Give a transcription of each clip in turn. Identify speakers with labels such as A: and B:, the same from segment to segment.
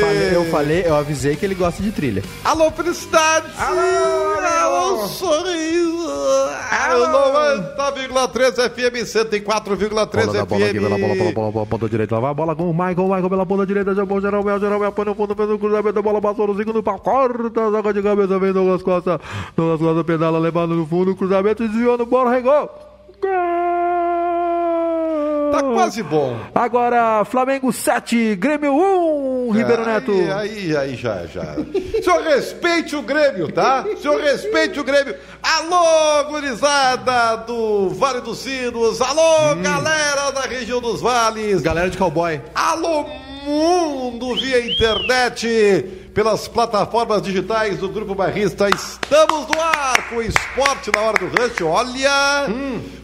A: Falei- Eu falei, eu avisei que ele gosta de trilha.
B: Alô, felicidade.
C: Alô,
B: alô sorriso. Alô, 90,3 FM, 104,3
A: Bola da bola pela bola, bola,
B: FM.
A: bola, bola, ponta direita. Lá vai a bola com o Michael, Michael pela ponta direita. Jogou geral, geral, geral, põe no fundo, fez o cruzamento, a bola passou no segundo pau. Corta, zaga de cabeça, vem Douglas Costa. Douglas Costa pedala, levando no fundo, cruzamento, desviou no bola, regou. Gol!
B: Tá quase bom.
A: Agora, Flamengo 7, Grêmio 1, Ribeiro Neto.
B: Aí, aí, aí já, já. Senhor, respeite o Grêmio, tá? Senhor, respeite o Grêmio. Alô, gurizada do Vale dos Sinos. Alô, galera da região dos vales.
A: Galera de cowboy.
B: Alô, mundo via internet. Pelas plataformas digitais do Grupo Barrista, estamos no ar com o esporte na hora do rush. Olha,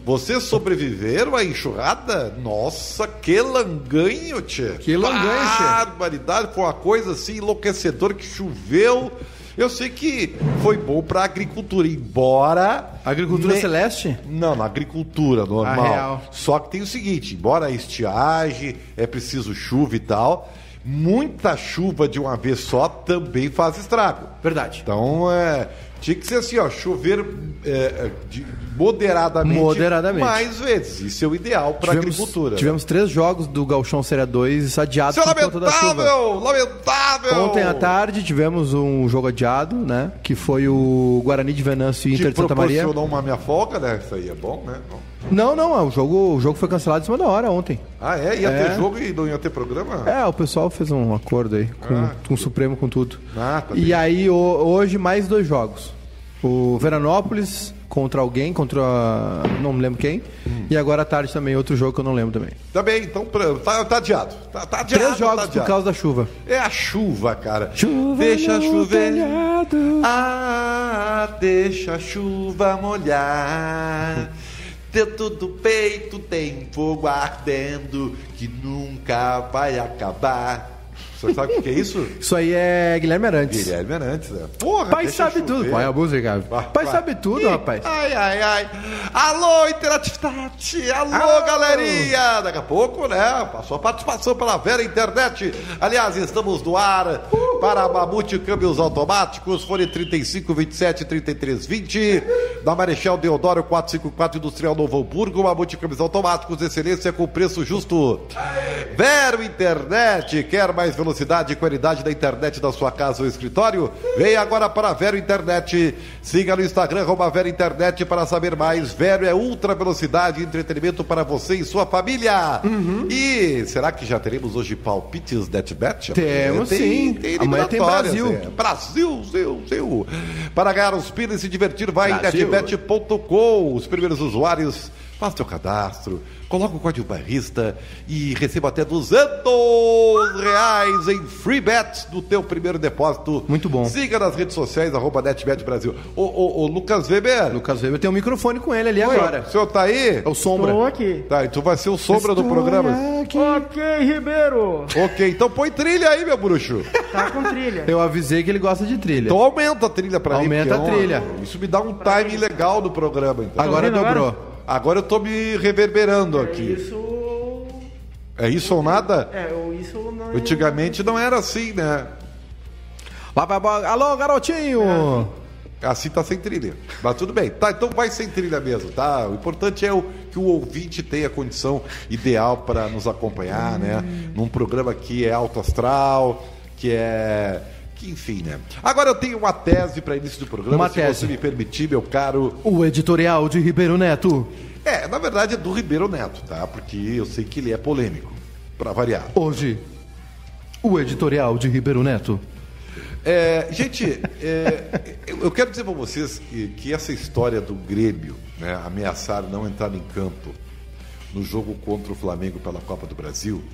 B: vocês sobreviveram à enxurrada? Nossa, que langanho, tchê.
A: Que langanho, tchê.
B: Barbaridade, foi uma coisa assim enlouquecedora que choveu. Eu sei que foi bom para agricultura, embora.
A: Agricultura
B: ne-
A: celeste?
B: Não, na agricultura normal. Só que tem o seguinte, embora a estiagem, é preciso chuva e tal, muita chuva de uma vez só também faz estrago.
A: Verdade.
B: Então, é, tinha que ser assim, ó, chover é, é, de- moderadamente,
A: Moderadamente.
B: mais vezes. Isso é o ideal para agricultura. né?
A: tivemos três jogos do Galchão Série 2 adiados
B: Isso é
A: por conta da chuva.
B: lamentável, lamentável.
A: Ontem à tarde tivemos um jogo adiado, né? Que foi o Guarani de Venâncio e Inter de Santa Maria.
B: proporcionou uma minha folga, né? Isso aí é bom, né? Não.
A: Não, não, o jogo, o jogo foi cancelado em cima da hora ontem.
B: Ah, é? Ia
A: É.
B: ter jogo e não ia ter programa?
A: É, o pessoal fez um acordo aí com,
B: Ah,
A: com o Supremo, com tudo.
B: Ah, tá
A: e
B: bem.
A: aí, o- hoje, mais dois jogos. O Veranópolis contra alguém, contra. não me lembro quem.
B: Hum.
A: E agora à tarde também, outro jogo que eu não lembro também.
B: Tá bem, então tá, tá adiado. Tá, tá adiado.
A: Três jogos
B: tá
A: por
B: adiado.
A: causa da chuva.
B: É a chuva, cara.
A: Chuva
B: deixa chover.
A: telhado.
B: Ah, deixa a chuva molhar. Dentro do peito tem fogo ardendo que nunca vai acabar. Você sabe o que é isso?
A: Isso aí é Guilherme Arantes.
B: Guilherme Arantes, né? Porra,
A: Pai sabe tudo. Pai é a música. Pai
B: vai.
A: sabe tudo,
B: Ih,
A: rapaz.
B: Ai, ai, ai. Alô, interatividade. Alô,
A: Alô.
B: galerinha. Daqui a pouco, né? A sua participação pela Vera Internet. Aliás, estamos no ar para Mamute Câmbios Automáticos. Fone 35 27 33 20. Da Marechal Deodoro 454 Industrial Novo Hamburgo. Mamute Câmbios Automáticos. Excelência com preço justo. Vero Internet. Quer mais velocidade e qualidade da internet da sua casa ou escritório? Venha agora para a Vero Internet. Siga no Instagram, arroba Vero Internet para saber mais. Vero é ultra velocidade e entretenimento para você e sua família. E será que já teremos hoje palpites NetBet?
A: Temos, sim. Amanhã tem Brasil.
B: é. Brasil, Zil, Zil. Para ganhar os pins e se divertir, vai em
A: Brasil.
B: netbet.com. Os primeiros usuários, faça seu cadastro, coloca o código barrista e receba até 200 reais em free bets do teu primeiro depósito.
A: Muito bom.
B: Siga nas redes sociais, arroba NetBet Brasil. Ô, ô, ô, Lucas Weber,
A: Lucas Weber tem um microfone com ele ali
B: Oi,
A: agora.
B: o senhor tá aí?
A: É o Sombra.
C: Estou aqui.
B: Tá, e tu vai ser o sombra do programa.
C: Ok, Ribeiro.
B: Ok, então põe trilha aí, meu bruxo.
C: Tá com trilha.
A: Eu avisei que ele gosta de trilha.
B: Então aumenta a trilha pra mim.
A: Aumenta a
B: é
A: trilha.
B: Isso me dá um time legal do programa, então.
A: Agora
C: ouvindo agora?
B: Agora eu tô me reverberando aqui.
C: Isso.
B: É isso ou nada?
C: É, isso não é.
B: Antigamente não era assim, né?
A: Vai, vai, vai. Alô, garotinho!
B: Assim tá sem trilha. Mas tudo bem. Tá, então vai sem trilha mesmo, tá? O importante é o, que o ouvinte tenha a condição ideal para nos acompanhar, né? Num programa que é alto astral, que é. Que enfim, né? Agora eu tenho uma tese para início do programa,
A: Uma
B: se
A: tese.
B: você me permitir, meu caro.
A: O editorial de Ribeiro Neto.
B: É, na verdade é do Ribeiro Neto, tá? Porque eu sei que ele é polêmico, para variar.
A: Hoje, o editorial de Ribeiro Neto.
B: É, gente, é, eu quero dizer para vocês que, que essa história do Grêmio né, ameaçar não entrar em campo no jogo contra o Flamengo pela Copa do Brasil,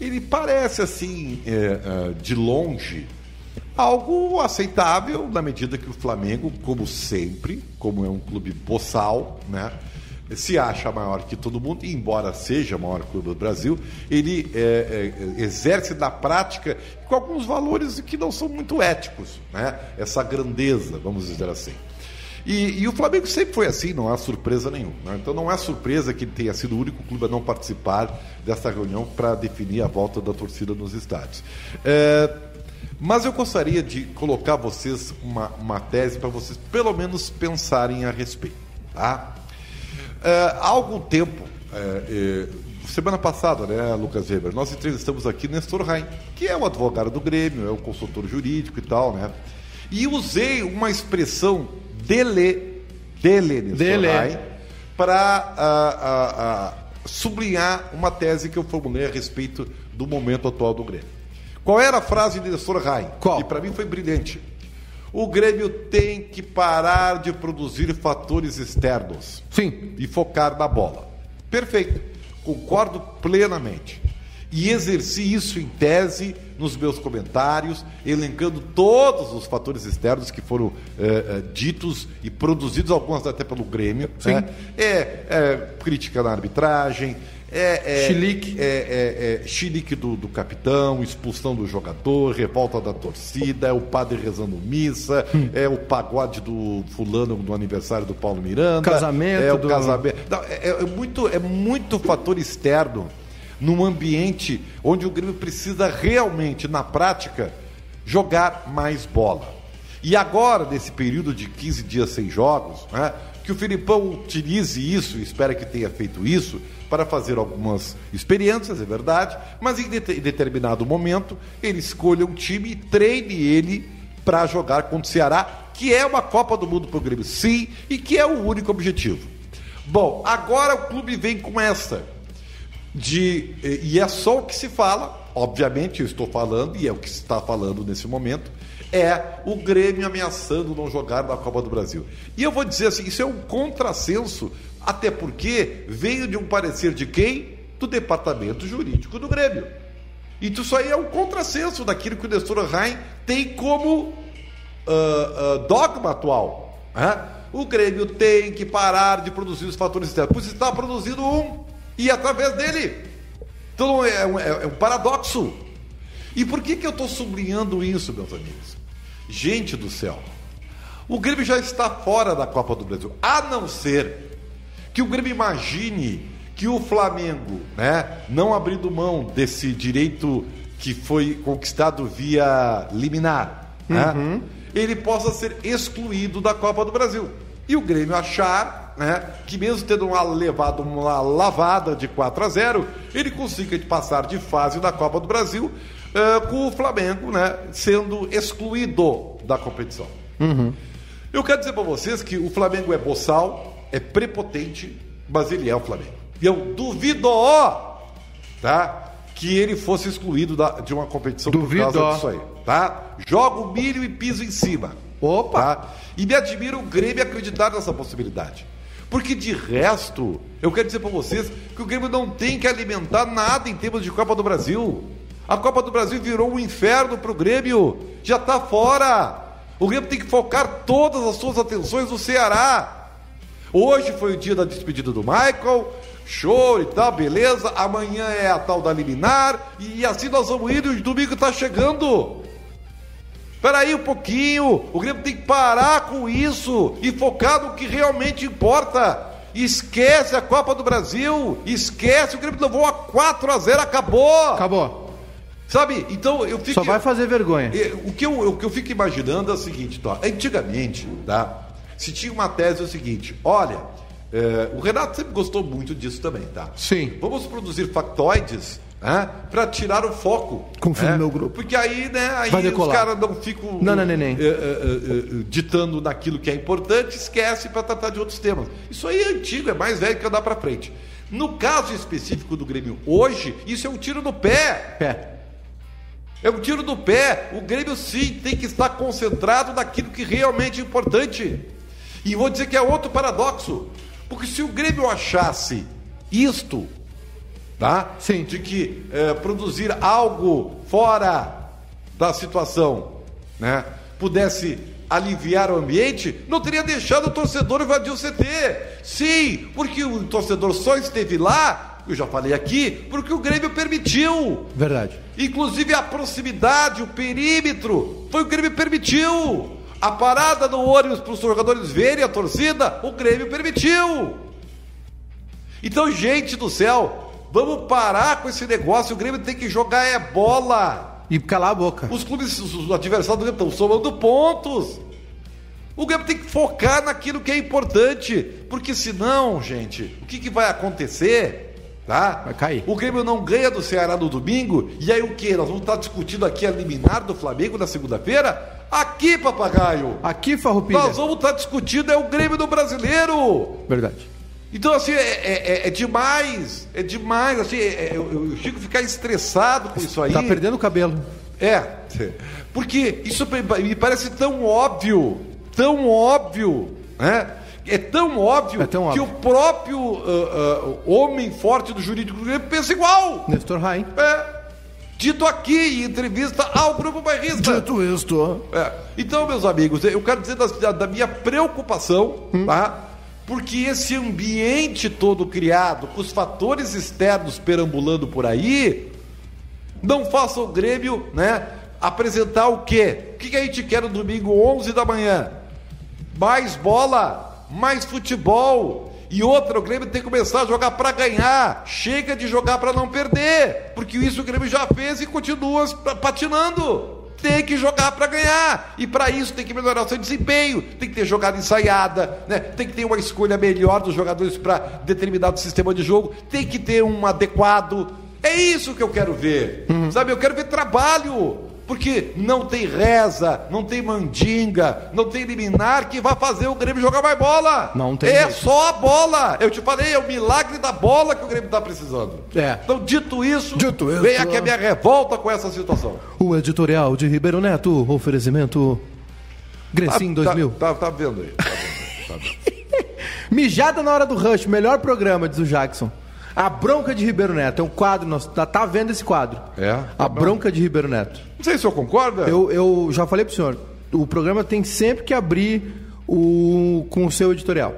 B: ele parece assim, é, é, de longe, algo aceitável na medida que o Flamengo, como sempre, como é um clube boçal, né? Se acha maior que todo mundo, e embora seja o maior clube do Brasil, ele é, é, exerce na prática com alguns valores que não são muito éticos, né? Essa grandeza, vamos dizer assim. E, e o Flamengo sempre foi assim, não há surpresa nenhuma. né? Então não é surpresa que ele tenha sido o único clube a não participar dessa reunião para definir a volta da torcida nos estádios. É, mas eu gostaria de colocar vocês uma, uma tese para vocês pelo menos pensarem a respeito. Tá? É, há algum tempo, é, é, semana passada, né, Lucas Weber, nós entrevistamos aqui Nestor Rain, que é o advogado do Grêmio, é o consultor jurídico e tal, né? E usei uma expressão dele, dele, Nestor
A: Dele.
B: Rain, para sublinhar uma tese que eu formulei a respeito do momento atual do Grêmio. Qual era a frase de Nestor Rain?
A: Qual?
B: Que para mim foi brilhante. O Grêmio tem que parar de produzir fatores externos
A: Sim.
B: e focar na bola. Perfeito. Concordo plenamente. E exerci isso em tese nos meus comentários, elencando todos os fatores externos que foram eh, eh, ditos e produzidos, algumas até pelo Grêmio.
A: Sim.
B: né? É, é crítica na arbitragem, é, é,
A: Chilique.
B: é, é, é chilique do, do capitão, expulsão do jogador, revolta da torcida, é o padre rezando missa,
A: Hum.
B: é o pagode do fulano do aniversário do Paulo Miranda.
A: Casamento
B: É o
A: do-
B: casamento. Não, é, é muito, é muito fator externo num ambiente onde o Grêmio precisa realmente, na prática, jogar mais bola. E agora, nesse período de 15 dias sem jogos, né, que o Filipão utilize isso, espera que tenha feito isso, para fazer algumas experiências, é verdade, mas em, det- em determinado momento ele escolha um time e treine ele para jogar contra o Ceará, que é uma Copa do Mundo para o Grêmio, sim, e que é o único objetivo. Bom, agora o clube vem com essa de eh, e é só o que se fala, obviamente eu estou falando e é o que se está falando nesse momento, é o Grêmio ameaçando não jogar na Copa do Brasil. E eu vou dizer assim, isso é um contrassenso, até porque veio de um parecer de quem? Do departamento jurídico do Grêmio. Então isso aí é um contrassenso daquilo que o Nestor Rain tem como ah, ah, dogma atual. né? O Grêmio tem que parar de produzir os fatores externos. Pois está produzindo um e através dele. Então é um, é- é um paradoxo. E por que, que eu estou sublinhando isso, meus amigos? Gente do céu, o Grêmio já está fora da Copa do Brasil, a não ser que o Grêmio imagine que o Flamengo, né, não abrindo mão desse direito que foi conquistado via liminar, né, ele possa ser excluído da Copa do Brasil. E o Grêmio achar né, que mesmo tendo uma, levado uma lavada de 4 a 0, ele consiga passar de fase da Copa do Brasil eh, com o Flamengo né, sendo excluído da competição. Eu quero dizer para vocês que o Flamengo é boçal, é prepotente, mas ele é o Flamengo. E eu duvido tá, que ele fosse excluído da- de uma competição
A: Duvido.
B: por causa disso aí. Tá? Joga o milho e piso em cima.
A: Opa!
B: Tá? E me admira o Grêmio acreditar nessa possibilidade. Porque de resto, eu quero dizer para vocês que o Grêmio não tem que alimentar nada em termos de Copa do Brasil. A Copa do Brasil virou um inferno para o Grêmio. Já está fora. O Grêmio tem que focar todas as suas atenções no Ceará. Hoje foi o dia da despedida do Michael, show e tal, beleza. Amanhã é a tal da liminar e assim nós vamos indo e o domingo está chegando. Peraí um pouquinho, o Grêmio tem que parar com isso e focar no que realmente importa. Esquece a Copa do Brasil, esquece, o Grêmio levou a 4 a 0 acabou.
A: Acabou.
B: Sabe? Então eu fico
A: Só vai fazer vergonha.
B: é, O que, eu, o que eu fico imaginando é o seguinte, tá? antigamente, tá? se tinha uma tese é o seguinte, olha, é, o Renato sempre gostou muito disso também, tá?
A: Sim.
B: Vamos produzir factoides né, para tirar o foco.
A: Confia
B: né?
A: no meu grupo.
B: Porque aí, né, aí os caras não ficam
A: Não, não,
B: é, é, é, é, ditando naquilo que é importante, esquece para tratar de outros temas. Isso aí é antigo, é mais velho que andar para frente. No caso específico do Grêmio hoje, isso é um tiro no pé.
A: Pé.
B: É um tiro no pé. O Grêmio sim tem que estar concentrado naquilo que realmente é importante. E vou dizer que é outro paradoxo. Porque se o Grêmio achasse isto, tá?
A: Sim.
B: De que eh, produzir algo fora da situação, né? Pudesse aliviar o ambiente, não teria deixado o torcedor invadir o CT. Sim, porque o torcedor só esteve lá, eu já falei aqui, porque o Grêmio permitiu.
A: Verdade.
B: Inclusive a proximidade, o perímetro, foi o me permitiu. A parada no ônibus para os jogadores verem a torcida, o Grêmio permitiu. Então, gente do céu, vamos parar com esse negócio. O Grêmio tem que jogar é bola.
A: E calar a boca.
B: Os clubes, os adversários do Grêmio estão somando pontos. O Grêmio tem que focar naquilo que é importante. Porque senão, gente, o que, que vai acontecer? Tá?
A: Vai cair.
B: O Grêmio não ganha do Ceará no domingo. E aí o que? Nós vamos estar discutindo aqui a liminar do Flamengo na segunda-feira? Aqui, papagaio!
A: Aqui, Farroupilha.
B: Nós vamos estar discutindo é o Grêmio do brasileiro.
A: Verdade.
B: Então, assim, é, é- é- é demais. É demais. Assim, é- é- eu, eu fico ficar estressado com isso aí.
A: Tá perdendo o cabelo.
B: É, porque isso me parece tão óbvio, tão óbvio, né? É tão óbvio
A: É tão
B: que
A: óbvio.
B: o próprio ah, ah, homem forte do jurídico do Grêmio pensa igual.
A: Nestor Rain.
B: É. Dito aqui em entrevista ao Grupo Bairrista.
A: isto.
B: É. Então, meus amigos, eu quero dizer da, da- minha preocupação, tá? Porque esse ambiente todo criado, com os fatores externos perambulando por aí, não faça o Grêmio, né? Apresentar o quê? O que, que a gente quer no domingo, 11 da manhã? Mais bola, mais futebol. E outra, o Grêmio tem que começar a jogar para ganhar. Chega de jogar para não perder. Porque isso o Grêmio já fez e continua pa- patinando. Tem que jogar para ganhar. E para isso tem que melhorar o seu desempenho. Tem que ter jogada ensaiada, né? Tem que ter uma escolha melhor dos jogadores para determinado sistema de jogo. Tem que ter um adequado. É isso que eu quero ver. Sabe? Eu quero ver trabalho. Porque não tem reza, não tem mandinga, não tem liminar que vai fazer o Grêmio jogar mais bola.
A: Não tem
B: É
A: jeito.
B: só a bola. Eu te falei, é o milagre da bola que o Grêmio está precisando.
A: É.
B: Então, dito isso,
A: Dito isso.
B: vem aqui a minha revolta com essa situação.
A: O editorial de Ribeiro Neto, oferecimento. Grecim 2000.
B: Tá, tá, tá vendo aí. Tá vendo, tá vendo.
A: Mijada na hora do rush, melhor programa, diz o Jackson. A bronca de Ribeiro Neto, é um quadro, nós tá, tá vendo esse quadro.
B: É?
A: A bronca de Ribeiro Neto.
B: Não sei se o senhor concorda.
A: Eu, eu já falei pro senhor, o programa tem sempre que abrir o, com o seu editorial.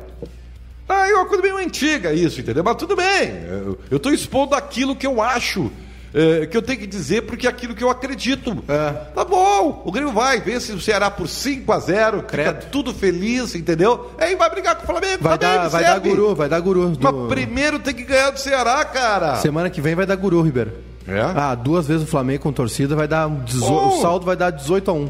B: Ah, é uma coisa meio antiga isso, entendeu? Mas tudo bem. Eu, eu tô expondo aquilo que eu acho. É, que eu tenho que dizer porque é aquilo que eu acredito.
A: É.
B: Tá bom, o Grêmio vai vence o Ceará por 5 a 0 fica
A: Credo.
B: tudo feliz, entendeu? Aí vai brigar com o Flamengo.
A: Vai, dar, vai dar guru, vai dar guru. do-
B: Mas primeiro tem que ganhar do Ceará, cara.
A: Semana que vem vai dar guru, Ribeiro.
B: É?
A: Ah, duas vezes o Flamengo com torcida vai dar. um dezo-
B: Oh.
A: O saldo vai dar 18 a 1.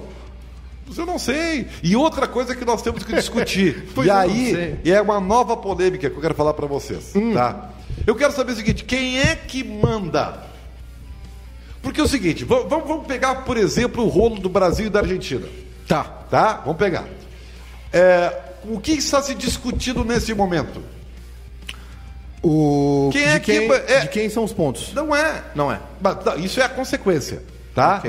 B: Eu não sei. E outra coisa que nós temos que discutir. E aí, e é uma nova polêmica que eu quero falar pra vocês, tá? Eu quero saber o seguinte, quem é que manda? Porque é o seguinte, va- vamos, vamos pegar, por exemplo, o rolo do Brasil e da Argentina,
A: Tá.
B: tá? Vamos pegar. É, o que está se discutindo nesse momento?
A: O...
B: Quem
A: de,
B: é que-
A: quem,
B: é-
A: de quem são os pontos?
B: Não é.
A: Não é.
B: Tá, Isso é a consequência, tá?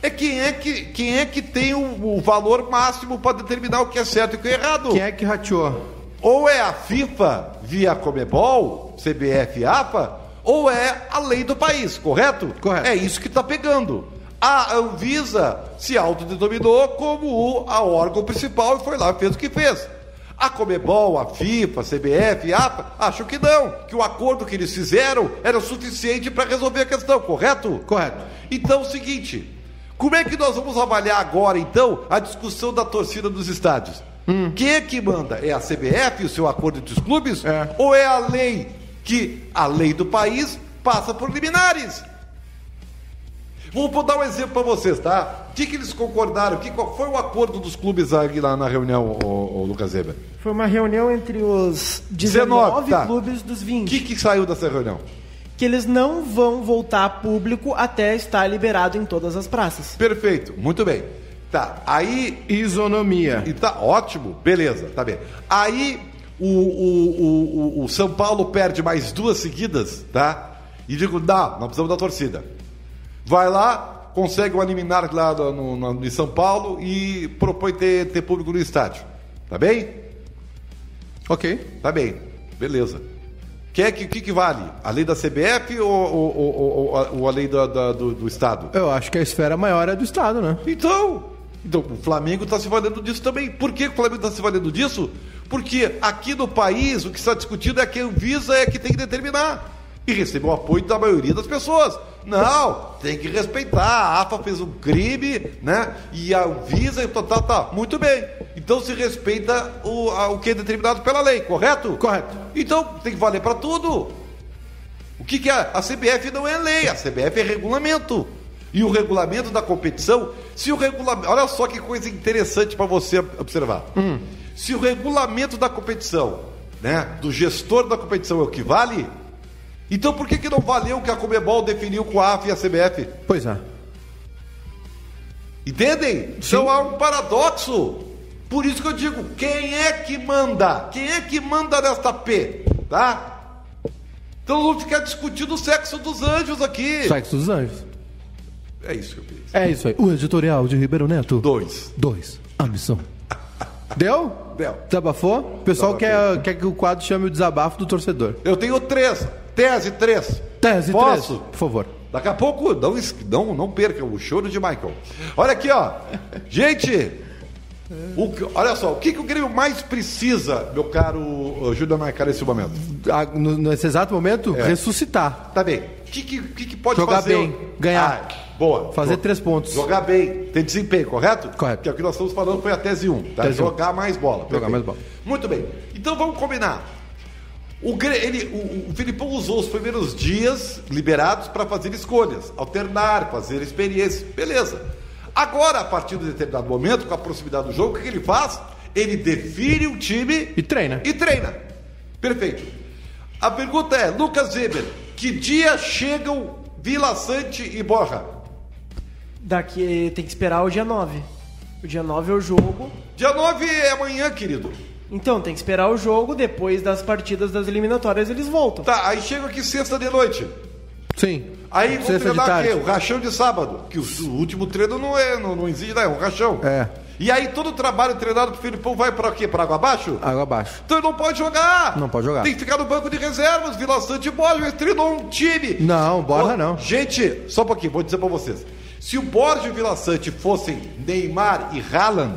B: É quem é que, quem é que tem o, o valor máximo para determinar o que é certo e o que é errado.
A: Quem é que rateou?
B: Ou é a FIFA via Comebol, CBF e AFA, ou é a lei do país, correto?
A: Correto.
B: É isso que está pegando. A Anvisa se autodenominou como o a órgão principal e foi lá e fez o que fez. A Comebol, a FIFA, a CBF, a AFA, acham que não, que o acordo que eles fizeram era suficiente para resolver a questão, correto?
A: Correto.
B: Então é o seguinte, como é que nós vamos avaliar agora, então, a discussão da torcida dos estádios? Quem é que manda? É a CBF, o seu acordo entre os clubes?
A: É.
B: Ou é a lei que a lei do país passa por liminares? Vou dar um exemplo para vocês, tá? O que, que eles concordaram? Que, qual foi o acordo dos clubes lá na reunião, ô, ô, Lucas Weber?
C: Foi uma reunião entre os
B: 19,
C: 19
B: tá.
C: clubes dos
B: O
C: 20.
B: que, que saiu dessa reunião?
C: Que eles não vão voltar a público até estar liberado em todas as praças.
B: Perfeito, muito bem. Tá, aí
A: Isonomia.
B: E tá ótimo, beleza, tá bem. Aí o, o, o, o- o São Paulo perde mais duas seguidas, tá? E digo, não, não precisamos da torcida. Vai lá, consegue uma liminar lá no, no, em São Paulo e propõe ter, ter público no estádio. Tá bem?
A: Ok.
B: Tá bem, beleza. Quer que, o que, que vale? A lei da CBF ou, ou, ou- ou- a, a lei da- da- do, do Estado?
A: Eu acho que a esfera maior é do Estado, né?
B: Então, então o Flamengo está se valendo disso também. Por que o Flamengo está se valendo disso? Porque aqui no país o que está discutido é que a Anvisa é que tem que determinar. e recebeu o apoio da maioria das pessoas. Não, tem que respeitar. A AFA fez um crime, né? E a Visa e tal, tal, tal. Muito bem. Então se respeita o, a- o que é determinado pela lei, correto?
A: Correto.
B: Então tem que valer para tudo. O que, que é? A CBF não é lei, a CBF é regulamento. E o regulamento da competição, se o regulamento. Olha só que coisa interessante para você observar. Se o regulamento da competição, né, do gestor da competição é o que vale, então por que, que não valeu o que a Comebol definiu com a AF e a CBF?
A: Pois é.
B: Entendem? Então há um paradoxo. Por isso que eu digo, quem é que manda? Quem é que manda nesta P? Tá? Então vamos ficar discutindo o sexo dos anjos aqui.
A: Sexo dos Anjos.
B: É isso que eu queria.
A: É isso aí. O editorial de Ribeiro Neto.
B: Dois.
A: Dois. A missão. Deu?
B: Deu.
A: Desabafou? O pessoal quer, quer que o quadro chame o desabafo do torcedor.
B: Eu tenho três. Tese três.
A: Tese
B: Posso?
A: 3, por favor.
B: Daqui a pouco, não, não, não percam o choro de Michael. Olha aqui, ó. Gente, o olha só, o que, que o Grêmio mais precisa, meu caro Júlio Maicá, nesse momento?
A: Ah, no- nesse exato momento,
B: É.
A: ressuscitar.
B: Tá bem. O que, que, que pode
A: Jogar
B: fazer?
A: bem, ganhar.
B: Ah, boa.
A: Fazer três pontos.
B: Jogar bem, ter desempenho, correto?
A: Correto.
B: Que é o que nós estamos falando, foi a tese 1. Tá?
A: Tese um.
B: Jogar mais bola. Perfeito.
A: mais bola.
B: Muito bem. Então vamos combinar. O, ele, o, o Filipão usou os primeiros dias liberados para fazer escolhas, alternar, fazer experiências. Beleza. Agora, a partir de determinado momento, com a proximidade do jogo, o que, que ele faz? Ele define o time
A: E treina.
B: e treina. Perfeito. A pergunta é, Lucas Weber, que dia chegam Vila Sante e Borja?
C: Daqui tem que esperar o dia 9. O dia 9 é o jogo.
B: Dia 9 é amanhã, querido.
C: Então, tem que esperar o jogo, depois das partidas das eliminatórias eles voltam.
B: Tá, aí chega aqui sexta de noite.
A: Sim.
B: Aí
A: de
B: treinar o quê? O rachão de sábado. Que o, o último treino não é, não, não exige, não, é um rachão.
A: É.
B: E aí todo o trabalho treinado pro Filipão vai pra quê? Pra água abaixo?
A: Água abaixo.
B: Então ele não pode jogar.
A: Não pode jogar.
B: Tem que ficar no banco de reservas, Vila Sante e Borja. Ele treinou um time.
A: Não, Borja não.
B: Gente, só um pouquinho, vou dizer pra vocês. Se o Borja e o Vila Sante fossem Neymar e Haaland,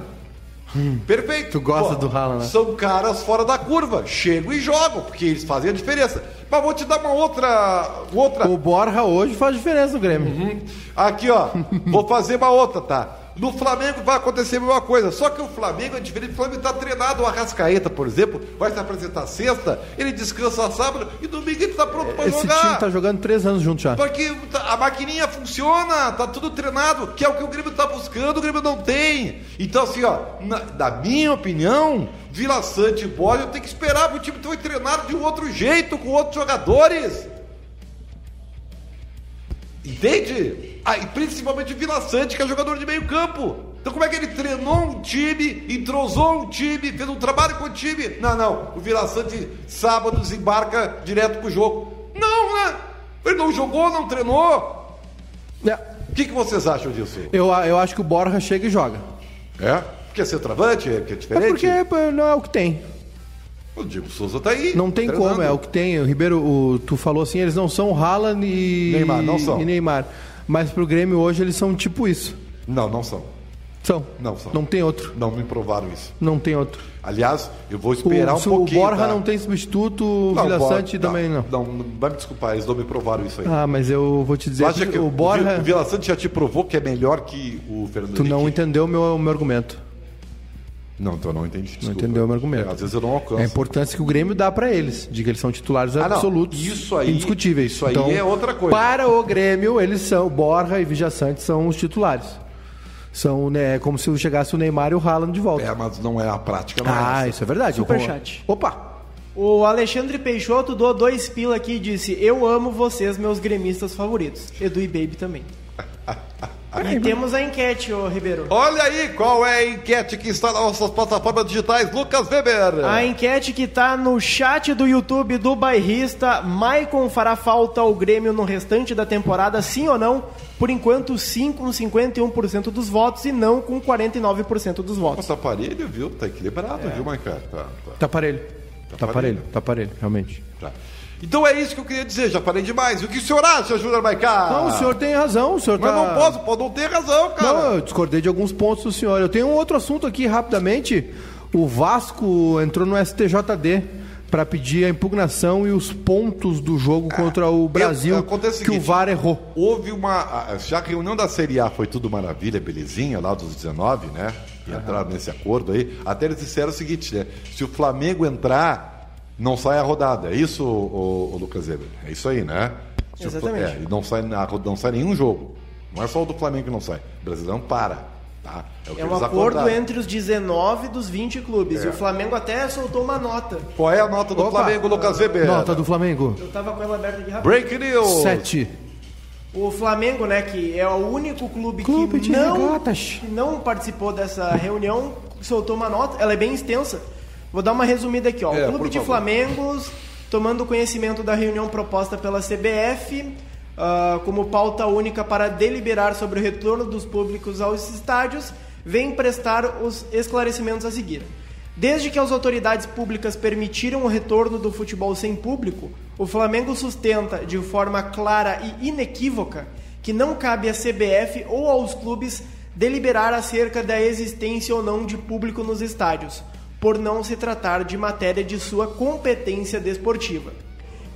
B: perfeito.
A: Hum. Tu gosta do Haaland, né?
B: São caras fora da curva. Chegam e jogam, porque eles fazem a diferença. Mas vou te dar uma outra. Outra.
A: O Borja hoje faz diferença no Grêmio.
B: Uhum. Aqui, ó. vou fazer uma outra, tá? No Flamengo vai acontecer a mesma coisa. Só que o Flamengo é diferente. O Flamengo tá treinado. O Arrascaeta, por exemplo, vai se apresentar sexta, ele descansa sábado e domingo ele tá pronto
A: Esse
B: jogar.
A: time tá jogando três anos junto já.
B: Porque tá- a maquininha funciona, tá tudo treinado, que é o que o Grêmio tá buscando, o Grêmio não tem. Então, assim, ó, na, na minha opinião, Vila Sante e Borja tem que esperar, porque o time foi treinado de um outro jeito, com outros jogadores. Entende? Ah, e principalmente o Vila Sante, que é jogador de meio campo. Então como é que ele treinou um time, entrosou um time, fez um trabalho com o time? Não, não. O Vila Sante sábado desembarca direto pro jogo. Não, né? Ele não jogou, não treinou.
A: É.
B: O que, que vocês acham disso?
A: Eu, eu acho que o Borja chega e joga.
B: É? Porque é centroavante, é, que é
A: É
B: diferente?
A: porque pô, não é o que tem.
B: O Diego Souza tá aí.
A: Não tem
B: treinando.
A: como, é o que tem. O Ribeiro, o- tu falou assim, eles não são Haaland e
B: Neymar, não são.
A: e Neymar. Mas pro Grêmio hoje eles são tipo isso.
B: Não, não são.
A: São.
B: Não são.
A: Não tem outro.
B: Não me provaram isso.
A: Não tem outro.
B: Aliás, eu vou
A: O,
B: esperar um
A: se
B: pouquinho.
A: o Borja
B: tá?
A: não tem substituto, o
B: Não,
A: Vila Sante também não.
B: Não, não, vai me desculpar, eles não me provaram isso aí.
A: Ah, mas eu vou te dizer que,
B: que
A: o Borja...
B: o Vila Sante já te provou que é melhor que o Fernando
A: Tu não
B: Henrique?
A: entendeu o meu, o meu argumento.
B: Não, então eu não entendi.
A: Não
B: desculpa.
A: entendeu o meu argumento.
B: É, às vezes eu não alcanço.
A: É a importância que o Grêmio dá pra eles, de que eles são titulares
B: Ah, não.
A: absolutos,
B: Isso aí-
A: indiscutíveis.
B: isso aí é outra coisa.
A: Para o Grêmio, eles são, Borja e Vijaçante são os titulares. São, né, é como se chegasse o Neymar e o Haaland de volta.
B: É, mas não é a prática, não é
A: ah,
B: essa.
A: isso é verdade.
C: Superchat.
A: Opa!
C: O Alexandre Peixoto doou dois pila aqui e disse: Eu amo vocês, meus gremistas favoritos. Edu e Baby também. e temos a enquete, ô Ribeiro.
B: Olha aí qual é a enquete que está nas nossas plataformas digitais. Lucas Weber.
C: A enquete que tá no chat do YouTube do bairrista, Maicon fará falta ao Grêmio no restante da temporada, sim ou não? Por enquanto, sim com 51% dos votos e não com 49% dos votos.
B: Nossa, aparelho, viu? Tá equilibrado,
A: É.
B: viu, Maicon? Tá, tá,
A: Tá parelho. Tá
B: parelho,
A: tá parelho, realmente.
B: tá. Então é isso que eu queria dizer, já falei demais. O que o senhor acha, Júnior Maicon?
A: Não, o senhor tem razão, o senhor
B: Mas
A: tá...
B: não posso, pode não ter razão, cara.
A: Não, eu discordei de alguns pontos do senhor. Eu tenho um outro assunto aqui rapidamente. O Vasco entrou no STJD para pedir a impugnação e os pontos do jogo contra o Brasil
B: É, o
A: que o VAR errou.
B: Houve uma. Já a reunião da Série A foi tudo maravilha, belezinha, lá dos 19, né? E entraram nesse acordo aí. Até eles disseram o seguinte, né? Se o Flamengo entrar, não sai a rodada. É isso, o, Lucas Weber? É isso aí, né? O
C: Exatamente.
B: é, e não sai, na- não sai nenhum jogo. Não é só o do Flamengo que não sai. O Brasileirão para. Tá? o que
C: É um acordo
B: acordaram.
C: entre os 19 dos 20 clubes.
B: É.
C: E o Flamengo até soltou uma nota.
B: Qual é a nota do
A: Opa.
B: Flamengo, Lucas Weber?
A: Nota do Flamengo.
C: Eu tava com ela aberta aqui rápido.
B: Break News.
A: 7.
C: O Flamengo, né, que é o único clube,
A: Clube
C: que
A: de
C: não, que não participou dessa reunião, soltou uma nota, ela é bem extensa. Vou dar uma resumida aqui, ó.
B: É,
C: o Clube de
B: favor.
C: Flamengo, tomando conhecimento da reunião proposta pela CBF, ah, como pauta única para deliberar sobre o retorno dos públicos aos estádios, vem prestar os esclarecimentos a seguir. Desde que as autoridades públicas permitiram o retorno do futebol sem público, o Flamengo sustenta de forma clara e inequívoca que não cabe à CBF ou aos clubes deliberar acerca da existência ou não de público nos estádios, por não se tratar de matéria de sua competência desportiva.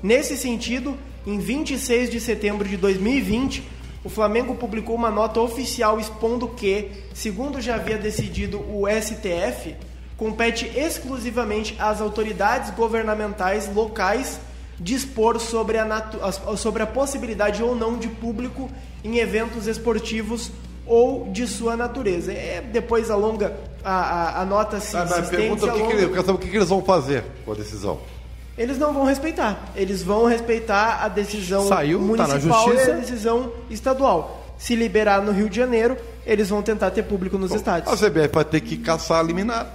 C: Nesse sentido, em 26 de setembro de 2020, o Flamengo publicou uma nota oficial expondo que, segundo já havia decidido o STF, compete exclusivamente às autoridades governamentais locais dispor sobre a, sobre a possibilidade ou não de público em eventos esportivos ou de sua natureza. É, depois alonga a, a, a nota se,
B: Ah, mas pergunta
C: se
B: o que, que,
C: alonga.
B: eles- eu quero saber o que, que eles vão fazer com a decisão.
C: Eles não vão respeitar. Eles vão respeitar a decisão
A: Saiu, tá na
C: municipal e
A: justiça.
C: a decisão estadual. Se liberar no Rio de Janeiro, eles vão tentar ter público nos
B: A
C: estádios.
B: CBF vai ter que caçar a liminar.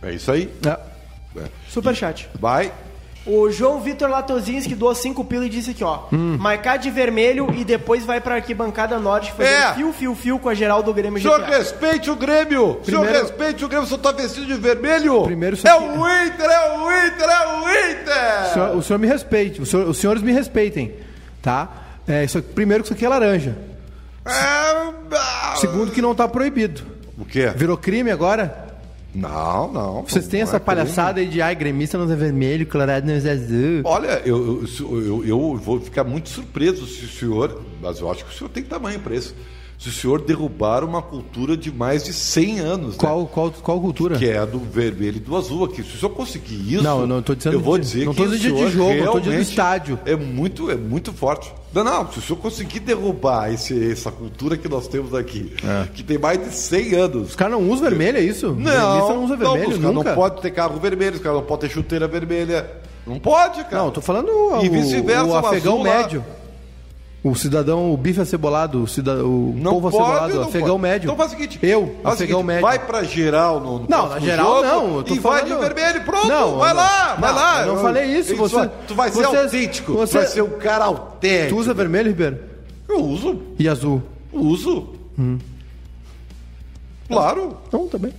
B: É isso aí.
A: É.
B: É.
C: Superchat.
B: Vai.
C: O João Vitor Latozinski doou 5 pila e disse aqui, ó.
B: Hum.
C: Marcar de vermelho e depois vai pra arquibancada norte fazer
B: É.
C: fio, fio, fio com a geral do Grêmio
B: O senhor
C: GTA.
B: respeite o Grêmio! O senhor
A: Primeiro-
B: respeite o Grêmio, o senhor tá vestido de vermelho!
A: Primeiro
B: é o Inter, é o Inter, é o Inter!
A: O senhor, o senhor me respeite, o senhor- os senhores me respeitem, tá? É, isso, primeiro que isso aqui é laranja.
B: É...
A: Segundo que não tá proibido.
B: O quê?
A: Virou crime agora?
B: Não, não.
A: Vocês têm essa
B: é
A: palhaçada aí de ai, gremista não é vermelho, colorado não é azul.
B: Olha, eu, eu, eu, eu vou ficar muito surpreso se o senhor, mas eu acho que o senhor tem tamanho para isso, se o senhor derrubar uma cultura de mais de 100 anos. né?
A: Qual, qual, qual cultura?
B: Que é a do vermelho e do azul aqui. Se o senhor conseguir isso.
A: Não, eu não tô dizendo
B: Eu vou dizer
A: não
B: que o
A: dizendo de jogo, tô dizendo estádio.
B: É muito, é muito forte. Não, não, se o senhor conseguir derrubar esse, essa cultura que nós temos aqui, que tem mais de 100 anos.
A: Os caras não usam vermelho, é isso?
B: Não,
A: não usa
B: não,
A: vermelho,
B: os caras
A: nunca.
B: não pode ter carro vermelho, os caras não podem ter chuteira vermelha. Não pode, cara.
A: Não, eu tô falando o,
B: E vice-versa,
A: o afegão
B: azul lá.
A: O cidadão, o bife acebolado, o, cida, o
B: Não
A: povo
B: pode,
A: acebolado, afegão
B: pode.
A: médio.
B: Então faz o seguinte.
A: Eu,
B: faz o
A: afegão
B: seguinte,
A: médio.
B: Vai pra geral no, no
A: Não, na geral
B: jogo
A: não,
B: e vai de vermelho, pronto.
A: Não,
B: vai lá,
A: não-
B: vai lá.
A: eu não falei isso, você-
B: tu vai ser
A: vocês-
B: autêntico,
A: você-
B: tu vai ser um cara autêntico.
A: Tu usa vermelho, Ribeiro?
B: Eu uso,
A: E azul?
B: uso. Claro.
A: Não, também.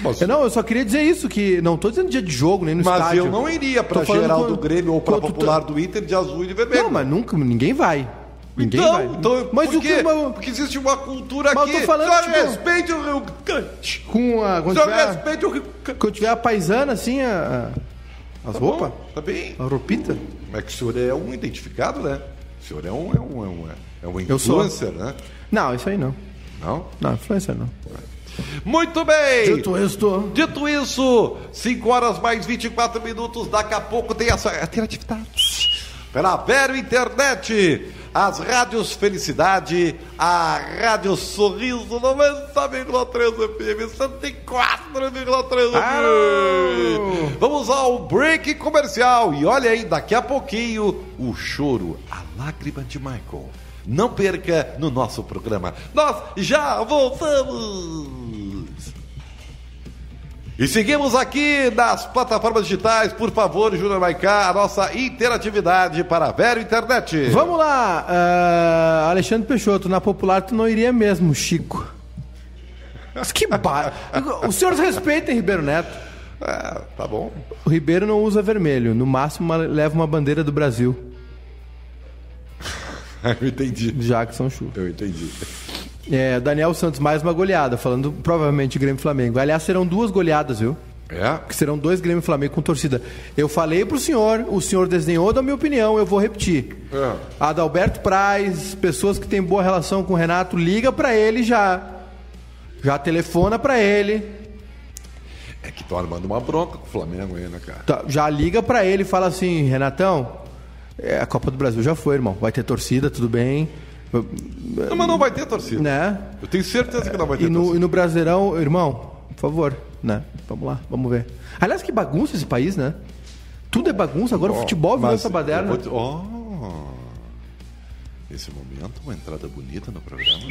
B: Mas,
A: Eu, não, eu só queria dizer isso, que não tô dizendo dia de jogo, nem no
B: mas
A: estádio.
B: eu não iria pra geral do Grêmio ou pra
A: tá-
B: popular do Inter de azul e de vermelho.
A: Não, mas nunca, ninguém vai. Ninguém
B: então,
A: vai.
B: então,
A: mas
B: por
A: o
B: quê?
A: que...
B: Porque existe uma cultura
A: Mas eu
B: aqui.
A: tô falando,
B: Só
A: tipo-
B: respeite o Rio Grande.
A: Com a... Quando
B: Só
A: tiver,
B: respeite o Rio Grande.
A: quando tiver a paisana, assim, a, a- as
B: Tá
A: roupas,
B: Tá bem.
A: a roupita.
B: É que o senhor é um identificado, né? O senhor é um, é um, é um, é um
A: Eu
B: influencer, né?
A: Não, isso aí não.
B: Não?
A: Não, influencer não.
B: Muito bem!
A: Dito isso,
B: Dito isso, 5 horas mais 24 minutos, daqui a pouco tem essa interatividade. Pela Vero Internet, as rádios Felicidade, a Rádio Sorriso 90,3 FM, 104,3 FM. Vamos ao break comercial e olha aí, daqui a pouquinho, o choro, a lágrima de Michael. Não perca no nosso programa. Nós já voltamos! E seguimos aqui nas plataformas digitais. Por favor, Júnior Maicá, a nossa interatividade para a Vero Internet.
A: Vamos lá, ah, Alexandre Peixoto, na popular tu não iria mesmo, Chico. Mas que bar... Os senhores respeitem Ribeiro Neto.
B: É, tá bom.
A: O Ribeiro não usa vermelho, no máximo uma- leva uma bandeira do Brasil,
B: Eu entendi.
A: Jackson Chu.
B: Eu entendi.
A: É, Daniel Santos, mais uma goleada, falando provavelmente Grêmio e Flamengo. Aliás, serão duas goleadas, viu?
B: É?
A: Que serão dois Grêmio e Flamengo com torcida. Eu falei pro senhor, o senhor desenhou da minha opinião, eu vou repetir.
B: É.
A: Adalberto Praz, pessoas que têm boa relação com o Renato, liga pra ele já. Já telefona pra ele.
B: É que estão armando uma bronca com o Flamengo aí, né, cara?
A: Tá, Já liga pra ele e fala assim, Renatão, é, a Copa do Brasil já foi, irmão. Vai ter torcida, tudo bem.
B: Não, mas não vai ter torcida.
A: Né?
B: Eu tenho certeza que não vai ter
A: E no,
B: torcida.
A: e no Brasileirão, irmão, por favor, né? Vamos lá, vamos ver. Aliás, que bagunça esse país, né? Tudo é bagunça, agora o futebol virou essa baderna.
B: te- ó, Nesse momento, uma entrada bonita no programa.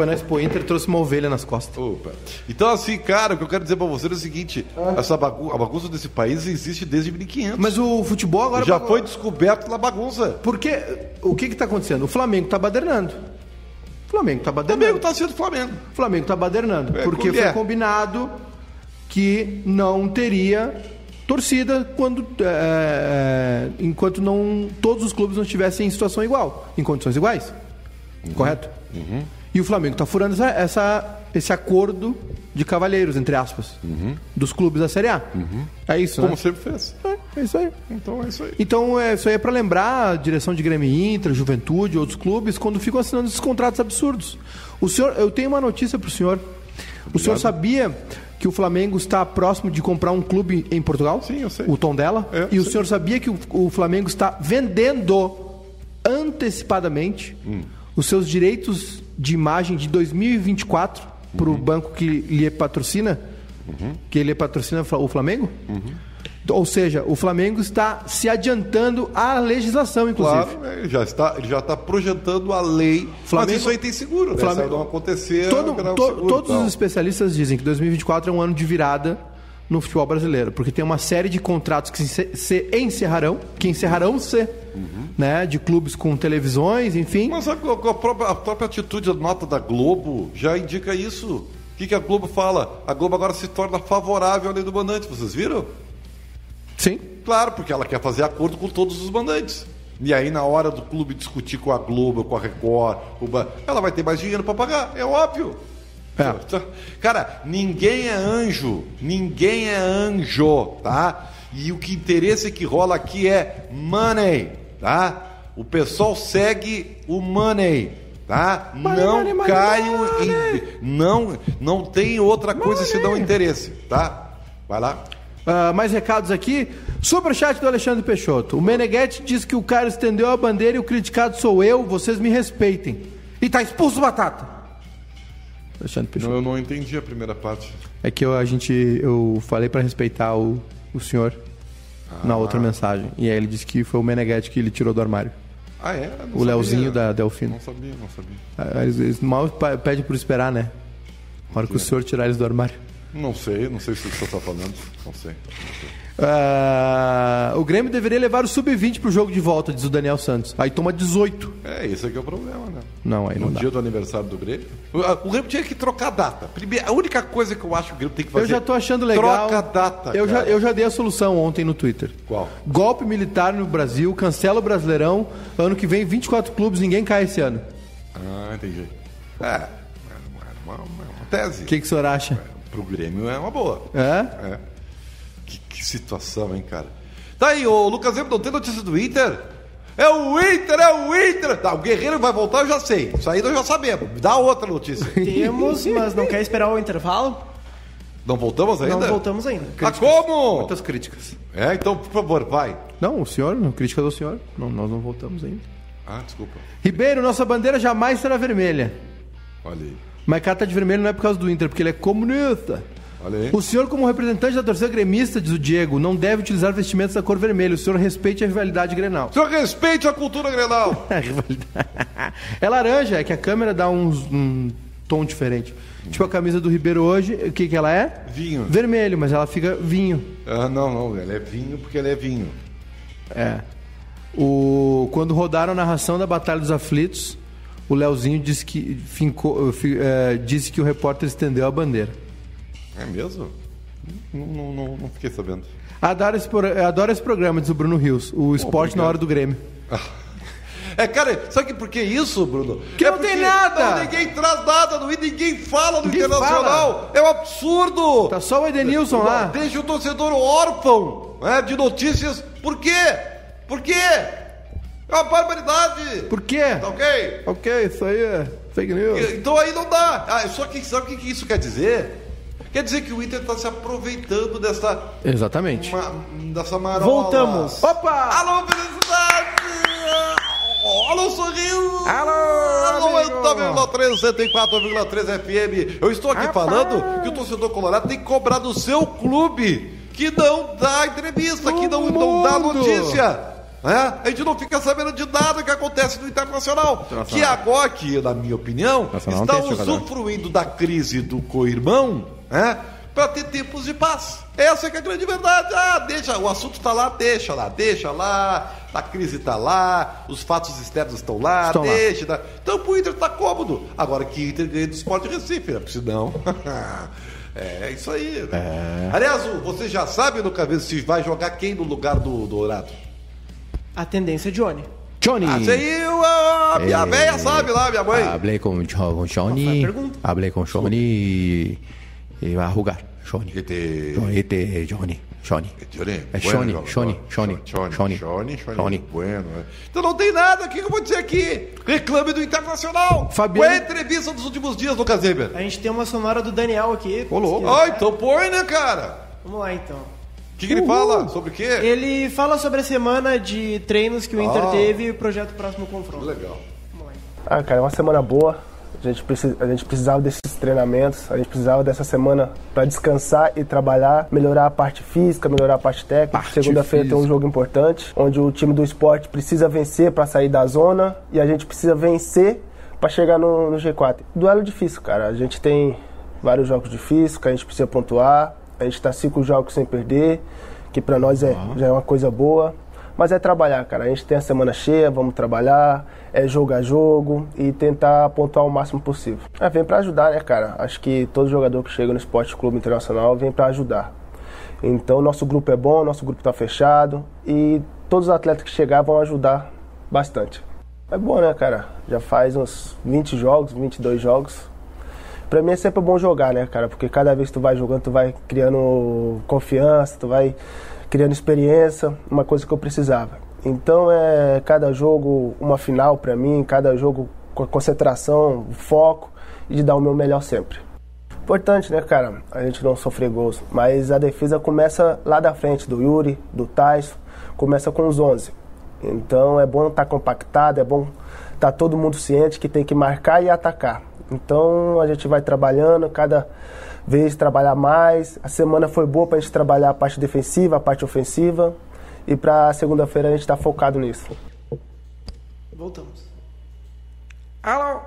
A: Foi na Expo Inter, trouxe uma ovelha nas costas.
B: Opa. Então, assim, cara, o que eu quero dizer pra você é o seguinte: essa bagu a bagunça desse país existe desde 1500.
A: Mas o futebol agora...
B: Já foi descoberto na bagunça.
A: Porque o que que tá acontecendo? O Flamengo tá badernando. O Flamengo tá badernando.
B: tá sendo Flamengo.
A: O Flamengo tá badernando.
B: É,
A: porque foi combinado que não teria torcida quando é, é, enquanto não todos os clubes não estivessem em situação igual, em condições iguais.
B: Uhum.
A: Correto? E o Flamengo tá furando essa, essa- esse acordo de cavalheiros, entre aspas, dos clubes da Série A. É isso,
B: Uhum. Como
A: né?
B: sempre fez.
A: É, é isso aí.
B: Então é isso aí.
A: Então, é, isso aí é pra lembrar a direção de Grêmio Inter, Juventude, outros clubes, quando ficam assinando esses contratos absurdos. O senhor, eu tenho uma notícia pro senhor. O senhor sabia que o Flamengo está próximo de comprar um clube em Portugal?
B: Sim, eu sei.
A: O Tondela?
B: É,
A: e o
B: sei.
A: senhor sabia que o, o Flamengo está vendendo antecipadamente
B: Hum.
A: os seus direitos de imagem de 2024 para
B: Uhum.
A: o banco que lhe patrocina? Que ele patrocina o Flamengo?
B: Uhum.
A: Ou seja, o Flamengo está se adiantando à legislação, inclusive.
B: Claro, é, ele já está, ele já está projetando a lei.
A: Flamengo-
B: mas isso aí tem seguro, né?
A: Flamengo-
B: Se não acontecer,
A: Todo- to-
B: seguro,
A: todos
B: tal.
A: os especialistas dizem que 2024 é um ano de virada no futebol brasileiro, porque tem uma série de contratos que se, encerrarão, que encerrarão-se, né, de clubes com televisões, enfim.
B: Mas a, a própria, a própria atitude, a nota da Globo já indica isso. O que, que a Globo fala? A Globo agora se torna favorável à lei do mandante, vocês viram?
A: Sim.
B: Claro, porque ela quer fazer acordo com todos os mandantes. E aí, na hora do clube discutir com a Globo, com a Record, com o Ban- ela vai ter mais dinheiro para pagar, é óbvio.
A: É.
B: Cara, ninguém é anjo, ninguém é anjo, tá? E o que interessa que rola aqui é money, tá? O pessoal segue o money, tá?
A: Money,
B: não
A: money,
B: caiam
A: money.
B: em não não tem outra coisa senão interesse, tá? Vai lá.
A: Ah, mais recados aqui. Superchat do Alexandre Peixoto. O Meneghetti diz que o cara estendeu a bandeira e o criticado sou eu, vocês me respeitem. E tá expulso batata. Alexandre Peixoto.
B: Não, eu não entendi a primeira parte.
A: É que eu, a gente, eu falei pra respeitar o, o senhor na outra mensagem. E aí ele disse que foi o Meneghetti que ele tirou do armário.
B: Ah, é? Não
A: O Leozinho da Delfino.
B: Não sabia, não sabia.
A: Ah, Eles, eles mal pedem por esperar, né? Na hora que o senhor tirar eles do armário.
B: Não sei, não sei se o senhor está falando. Não sei.
A: Ah, o Grêmio deveria levar o sub-20 pro jogo de volta, diz o Daniel Santos. Aí toma 18.
B: É, esse aqui é o problema, né?
A: Não, aí não
B: No
A: dá.
B: dia do aniversário do Grêmio. O, Grêmio tinha que trocar a data. Primeiro, a única coisa que eu acho que o Grêmio tem que fazer.
A: Eu já tô achando legal.
B: Troca a data.
A: Eu já,
B: cara.
A: eu já dei a solução ontem no Twitter.
B: Qual?
A: Golpe militar no Brasil, cancela o Brasileirão. Ano que vem, 24 clubes, ninguém cai esse ano.
B: Ah, entendi. É, é uma, uma- uma tese.
A: O que, que o senhor acha?
B: Pro Grêmio é uma boa.
A: É?
B: É. Que, que situação, hein, cara? Tá aí, ô Lucas Zemo, não tem notícia do Inter? É o Inter, é o Inter! Tá, o Guerreiro vai voltar, eu já sei. Isso aí nós já sabemos. Me Dá outra notícia.
C: Temos, mas não quer esperar o intervalo?
B: Não voltamos ainda?
C: Não voltamos ainda.
B: Ah, como?
A: Muitas críticas.
B: É, então, por favor, vai.
A: Não, o senhor, não, crítica do senhor. Não, nós não voltamos ainda.
B: Ah, desculpa.
A: Ribeiro, nossa bandeira jamais será vermelha.
B: Olha aí.
A: Mas cá tá de vermelho não é por causa do Inter, porque ele é comunista. O senhor, como representante da torcida gremista, diz o Diego, não deve utilizar vestimentos da cor vermelha. O senhor respeite a rivalidade Grenal.
B: O senhor respeite a cultura grenal.
A: é laranja, é que a câmera dá uns- um tom diferente. Tipo a camisa do Ribeiro hoje, o que, que ela é?
B: Vinho.
A: Vermelho, mas ela fica vinho.
B: Ah, não, não. Ele é vinho porque ele é vinho.
A: É. O, quando rodaram a narração da Batalha dos Aflitos, o Leozinho disse que, fincou, fi- eh, disse que o repórter estendeu a bandeira.
B: É mesmo? Não, não, não, não fiquei sabendo.
A: Adoro esse, adoro esse programa, diz o Bruno Rios. O esporte na
B: obrigado.
A: hora do Grêmio.
B: É, cara, sabe por que isso, Bruno?
A: Que
B: é
A: não tem nada.
B: Não, ninguém traz nada no ninguém fala no
A: Ninguém
B: Internacional. É um absurdo.
A: Tá só o Edenilson lá.
B: Deixa o torcedor órfão né, de notícias. Por quê? Por quê? É uma barbaridade.
A: Por quê?
B: Tá ok?
A: Ok, isso aí é fake news.
B: Então aí não dá. Ah, só que sabe o que que isso quer dizer? Quer dizer que o Inter está se aproveitando dessa,
A: Exatamente.
B: ma, dessa marola.
C: Voltamos.
A: Opa!
B: Alô, felicidade! Alô, sorriso!
A: Alô, amigo!
B: 90,3, 104,3 FM. Eu estou aqui
A: Rapaz!
B: falando que o torcedor colorado tem que cobrar do seu clube que não dá entrevista, que não, não dá notícia. né? A gente não fica sabendo de nada que acontece no Internacional. Que agora, que, na minha opinião,
A: não
B: está usufruindo da crise do co-irmão né? para ter tempos de paz. Essa é, que é a grande verdade. Ah, deixa, o assunto está lá, deixa lá, deixa lá, a crise está lá, os fatos externos estão lá,
A: Estão lá.
B: deixa. Tá. Então pro Inter tá cômodo. Agora que o Inter ganha do Sport Recife, né? Porque senão. é isso aí. Né? Aliás, o- você já sabe no cabeça se vai jogar quem no lugar do Dourado?
C: A tendência é Johnny.
A: Johnny.
B: Ah, isso aí a minha
A: É.
B: velha sabe lá, minha mãe.
A: Hablei com,
C: foi
A: Johnny. Hablei com Johnny e, e vai jogar. Johnny.
B: Este-
A: Johnny. Este Johnny. Johnny.
B: Johnny,
A: É
B: bueno
A: Johnny,
B: jogador.
A: Johnny, Johnny,
B: Johnny,
A: Johnny,
B: Johnny, Johnny,
A: Johnny.
B: bueno, né? Então não tem nada, o que eu vou dizer aqui? Reclame do Internacional.
A: Fabiano-
B: Qual é a entrevista dos últimos dias, Lucas Weber?
C: A gente tem uma sonora do Daniel aqui.
A: Ô, louco.
C: Se quiser.
B: Ah, então põe, né, cara?
C: Vamos lá então.
B: O que, que ele fala? Sobre o quê?
C: Ele fala sobre a semana de treinos que o Inter
B: Ah.
C: teve e o projeto próximo confronto.
B: Legal.
D: Ah, cara, é uma semana boa. A gente, precisa, a gente precisava desses treinamentos, a gente precisava dessa semana para descansar e trabalhar, melhorar a parte física, melhorar a parte técnica. Segunda-feira tem um jogo importante, onde o time do esporte precisa vencer para sair da zona e a gente precisa vencer para chegar no, no G4. Duelo difícil, cara. A gente tem vários jogos difíceis que a gente precisa pontuar. A gente está cinco jogos sem perder, que para nós é, já é uma coisa boa. Mas é trabalhar, cara. A gente tem a semana cheia, vamos trabalhar, é jogo a jogo e tentar pontuar o máximo possível. É, vem pra ajudar, né, cara? Acho que todo jogador que chega no Esporte Clube Internacional vem pra ajudar. Então, nosso grupo é bom, nosso grupo tá fechado e todos os atletas que chegar vão ajudar bastante. É bom, né, cara? Já faz uns 20 jogos, 22 jogos. Pra mim é sempre bom jogar, né, cara? Porque cada vez que tu vai jogando, tu vai criando confiança, tu vai criando experiência, uma coisa que eu precisava. Então é cada jogo uma final pra mim, cada jogo com concentração, foco e de dar o meu melhor sempre. Importante, né, cara? A gente não sofrer gols, mas a defesa começa lá da frente, do Yuri, do Tyson, começa com os 11. Então é bom estar compactado, é bom estar todo mundo ciente que tem que marcar e atacar. Então a gente vai trabalhando, cada vez trabalhar mais. A semana foi boa para a gente trabalhar a parte defensiva, a parte ofensiva. E para segunda-feira a gente está focado nisso.
C: Voltamos.
A: Alô?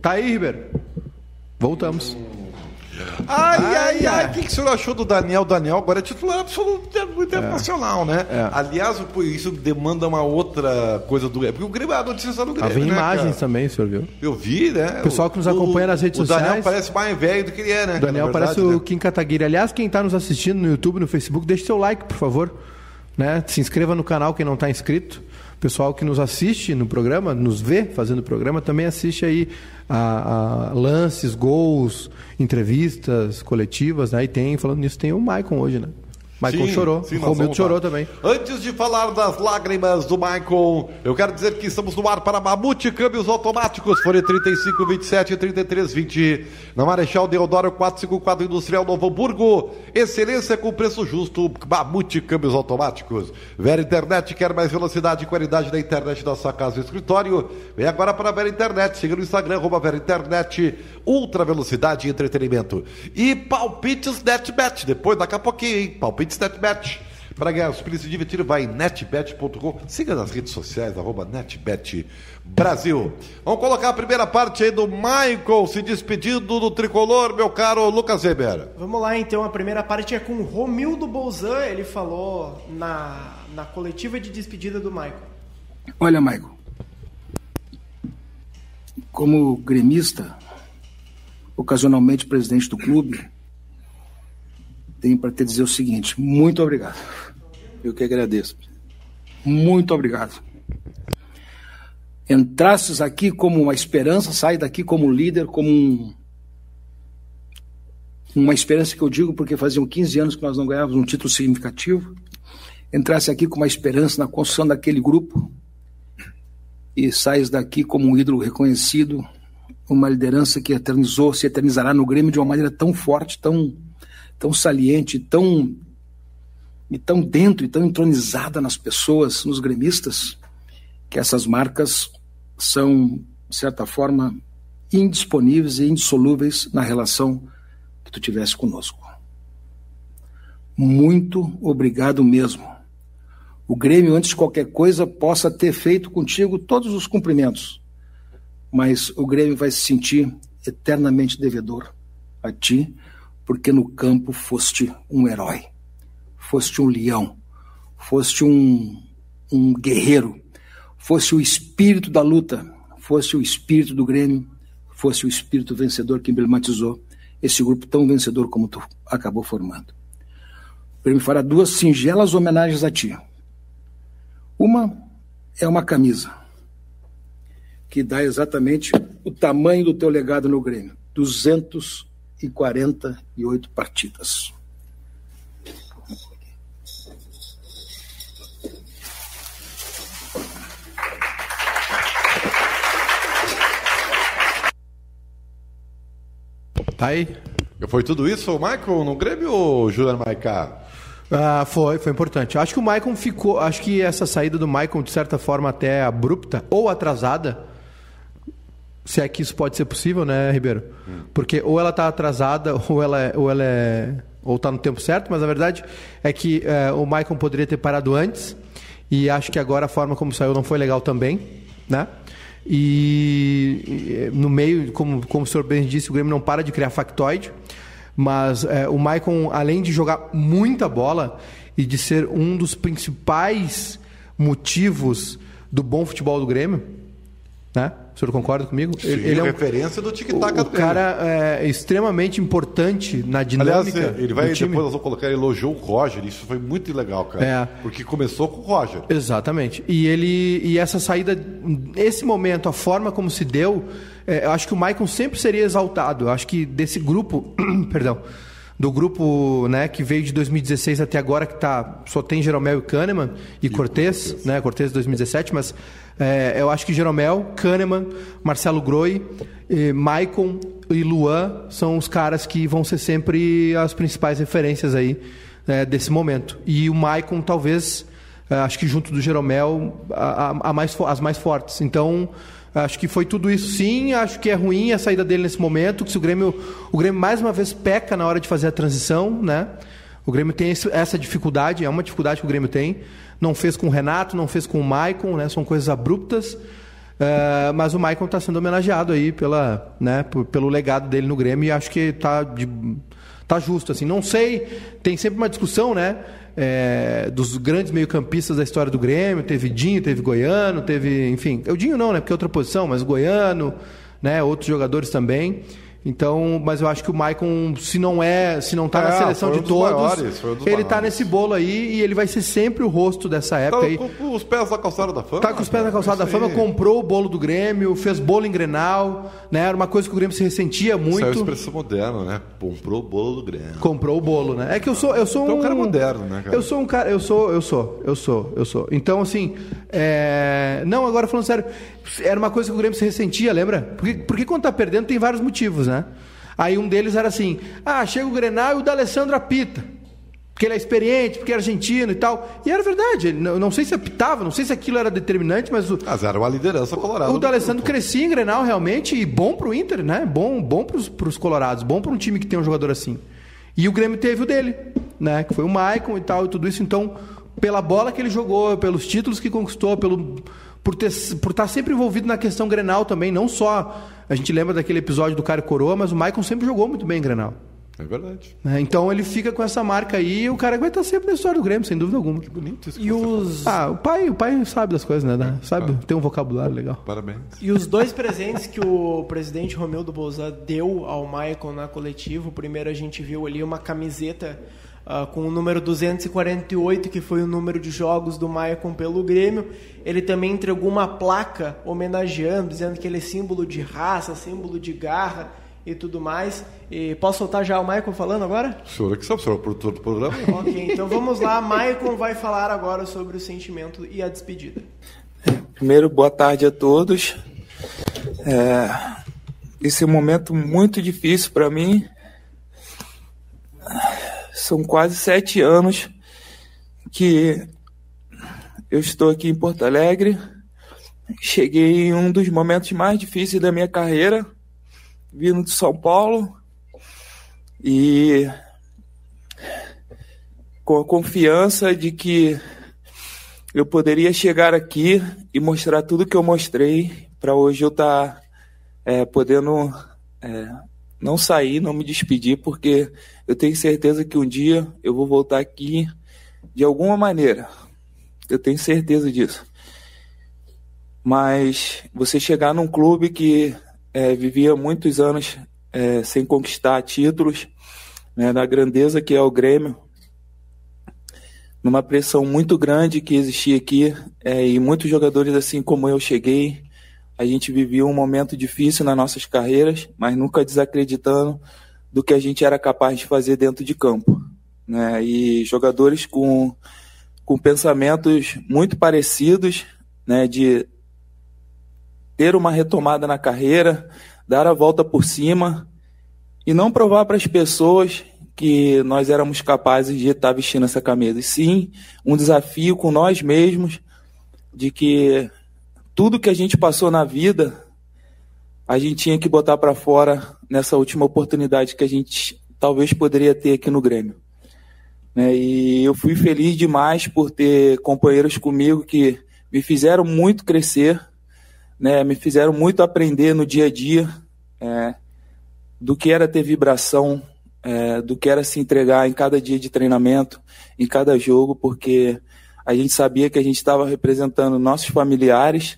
A: Tá aí, Ribeiro? Voltamos.
B: Ai, ai,
A: Ai,
B: o que, que o senhor achou do Daniel? Daniel agora é titular absoluto do internacional, né?
A: É.
B: Aliás, isso demanda uma outra coisa do Grêmio. Porque o Grêmio, a notícia está no Grêmio.
A: Havia
B: né,
A: imagens
B: cara?
A: também, o senhor viu?
B: Eu vi, né?
A: O pessoal que nos acompanha nas redes
B: o Daniel
A: sociais-
B: parece mais velho do que ele é, né?
A: O Daniel parece
B: verdade,
A: o
B: né?
A: Kim Kataguiri. Aliás, quem está nos assistindo no YouTube, no Facebook, deixe seu like, por favor. Né? Se inscreva no canal quem não está inscrito. Pessoal que nos assiste no programa, nos vê fazendo o programa, também assiste aí a, a lances, gols, entrevistas coletivas. Né? E tem, falando nisso, tem o Maicon hoje, né? Maicon
B: Sim,
A: chorou.
B: sim,
A: Romildo chorou também.
B: Antes de falar das lágrimas do Michael, eu quero dizer que estamos no ar para Mamute Câmbios Automáticos, Fone 35, 27 e 33, 20. Na Marechal Deodoro 454 Industrial Novo Hamburgo. Excelência com preço justo. Mamute Câmbios Automáticos. Vera Internet quer mais velocidade e qualidade da internet da sua casa e escritório. Vem agora para a Vera Internet. Siga no Instagram, arroba Vera Internet. Ultra velocidade e entretenimento. E palpites NetBet. Depois, daqui a pouquinho, hein? Palpites NetBet. Para ganhar os prêmios se divertir, vai em netbet.com. Siga nas redes sociais, arroba netbet Brasil. Vamos colocar a primeira parte aí do Michael se despedindo do tricolor, meu caro Lucas Weber.
C: Vamos lá então, a primeira parte é com o Romildo Bolzan, ele falou na, na coletiva de despedida do Michael.
E: Olha, Michael, como gremista, ocasionalmente presidente do clube, tenho para te dizer o seguinte: muito obrigado. Eu que agradeço. Muito obrigado. entrasses aqui como uma esperança, sai daqui como líder, como um, uma esperança que eu digo porque faziam 15 anos que nós não ganhávamos um título significativo, entrasse aqui com uma esperança na construção daquele grupo e sais daqui como um ídolo reconhecido, uma liderança que eternizou, se eternizará no Grêmio de uma maneira tão forte, tão, tão saliente, tão e tão dentro e tão entronizada nas pessoas, nos gremistas, que essas marcas são, de certa forma, indisponíveis e indissolúveis na relação que tu tivesse conosco. Muito obrigado mesmo. O Grêmio, antes de qualquer coisa, possa ter feito contigo todos os cumprimentos, mas o Grêmio vai se sentir eternamente devedor a ti, porque no campo foste um herói foste um leão, foste um, um guerreiro, fosse o espírito da luta, fosse o espírito do Grêmio, fosse o espírito vencedor que emblematizou esse grupo tão vencedor como tu acabou formando. O Grêmio fará duas singelas homenagens a ti. Uma é uma camisa que dá exatamente o tamanho do teu legado no Grêmio, 248 partidas.
B: Tá aí. Foi tudo isso, Michael, no Grêmio ou Juliano Maicá?
A: Ah, foi, foi importante. Acho que o Maicon ficou. Acho que essa saída do Maicon, de certa forma, até abrupta ou atrasada. Se é que isso pode ser possível, né, Ribeiro? Hum. Porque ou ela tá atrasada, ou ela é, ou ela é. ou tá no tempo certo, mas a verdade é que é, o Maicon poderia ter parado antes. E acho que agora a forma como saiu não foi legal também, né? E, no meio, como, como o senhor bem disse, o Grêmio não para de criar factoide. Mas é, o Maicon, além de jogar muita bola e de ser um dos principais motivos do bom futebol do Grêmio, né? O senhor concorda comigo?
B: Sim, ele, ele é um, referência do tic-tac
A: O, o cara é extremamente importante na dinâmica.
B: Aliás, ele vai depois nós vamos colocar, ele elogiou o Roger, isso foi muito legal, cara. É. Porque começou com o Roger.
A: Exatamente. E ele e essa saída, esse momento, a forma como se deu, é, eu acho que o Maicon sempre seria exaltado. Eu acho que desse grupo, perdão, do grupo né, que veio de 2016 até agora, que tá, só tem Jeromel e Kahneman e, e Cortez, né? Cortez 2017, mas é, eu acho que Jeromel, Kahneman, Marcelo Groi, Maicon e Luan são os caras que vão ser sempre as principais referências aí é, desse momento. E o Maicon, talvez, acho que junto do Jeromel, a, a mais, as mais fortes. Então, acho que foi tudo isso sim. Acho que é ruim a saída dele nesse momento. Que se o Grêmio, o Grêmio mais uma vez peca na hora de fazer a transição, né? O Grêmio tem essa dificuldade, é uma dificuldade que o Grêmio tem não fez com o Renato, não fez com o Maicon, né? São coisas abruptas. Uh, mas o Maicon está sendo homenageado aí pela, né, pelo legado dele no Grêmio e acho que está tá justo. Assim. Não sei, tem sempre uma discussão, né? É, dos grandes meio-campistas da história do Grêmio. Teve Dinho, teve Goiano, teve. Enfim, o Dinho não, né? Porque é outra posição, mas Goiano, né? Outros jogadores também. Então, mas eu acho que o Maicon, se não é, se não está é, na seleção de um todos, maiores, ele está nesse bolo aí e ele vai ser sempre o rosto dessa tá época tá aí.
B: Com os pés na calçada da fama.
A: Tá com os pés na calçada da fama, comprou o bolo do Grêmio, fez bolo em Grenal, né? Era uma coisa que o Grêmio se ressentia muito. Isso é
B: expressão moderna, né? Comprou o bolo do Grêmio.
A: Comprou o bolo, né? É que eu sou, eu sou
B: um,
A: então,
B: um cara moderno, né, cara?
A: Eu sou um cara, eu sou, eu sou, eu sou, eu sou. Então assim, é... não, agora falando sério, era uma coisa que o Grêmio se ressentia, lembra? Porque, porque quando tá perdendo tem vários motivos, né? Aí um deles era assim: ah, chega o Grenal e o D'Alessandro apita. Porque ele é experiente, porque é argentino e tal. E era verdade. Não, não sei se apitava, não sei se aquilo era determinante, mas o.
B: Mas era uma liderança colorada.
A: O, o D'Alessandro crescia em Grenal realmente e bom pro Inter, né? Bom, bom pros, pros colorados, bom para um time que tem um jogador assim. E o Grêmio teve o dele, né? Que foi o Maicon e tal e tudo isso. Então, pela bola que ele jogou, pelos títulos que conquistou, pelo por, ter, por estar sempre envolvido na questão Grenal também, não só a gente lembra daquele episódio do Cara Coroa, mas o Maicon sempre jogou muito bem em Grenal.
B: É verdade.
A: É, então ele fica com essa marca aí e o cara vai estar sempre na história do Grêmio, sem dúvida alguma.
B: Que bonito isso.
A: E os... Ah, o pai, o pai sabe das coisas, né? É, sabe? Tem um vocabulário legal.
B: Parabéns.
C: E os dois presentes que o presidente Romeu do Bolzan deu ao Maicon na coletiva, o primeiro a gente viu ali uma camiseta uh, com o número 248, que foi o número de jogos do Maicon pelo Grêmio. Ele também entregou uma placa homenageando, dizendo que ele é símbolo de raça, símbolo de garra e tudo mais. E posso soltar já o Maicon falando agora?
B: O senhor é que sabe, o senhor é produtor do programa.
C: ok, então vamos lá. Maicon vai falar agora sobre o sentimento e a despedida.
F: Primeiro, boa tarde a todos. É, esse é um momento muito difícil para mim. São quase sete anos que eu estou aqui em Porto Alegre. Cheguei em um dos momentos mais difíceis da minha carreira, vindo de São Paulo e com a confiança de que eu poderia chegar aqui e mostrar tudo que eu mostrei para hoje eu estar tá, é, podendo é, não sair, não me despedir, porque eu tenho certeza que um dia eu vou voltar aqui de alguma maneira. Eu tenho certeza disso. Mas você chegar num clube que é, vivia muitos anos é, sem conquistar títulos, né, na grandeza que é o Grêmio, numa pressão muito grande que existia aqui, é, e muitos jogadores, assim como eu, cheguei. A gente vivia um momento difícil nas nossas carreiras, mas nunca desacreditando do que a gente era capaz de fazer dentro de campo. Né? E jogadores com, com pensamentos muito parecidos, né? de ter uma retomada na carreira, dar a volta por cima e não provar para as pessoas que nós éramos capazes de estar vestindo essa camisa. E sim, um desafio com nós mesmos de que tudo que a gente passou na vida, a gente tinha que botar para fora nessa última oportunidade que a gente talvez poderia ter aqui no Grêmio. Né? E eu fui feliz demais por ter companheiros comigo que me fizeram muito crescer, né? me fizeram muito aprender no dia a dia é, do que era ter vibração, é, do que era se entregar em cada dia de treinamento, em cada jogo, porque a gente sabia que a gente estava representando nossos familiares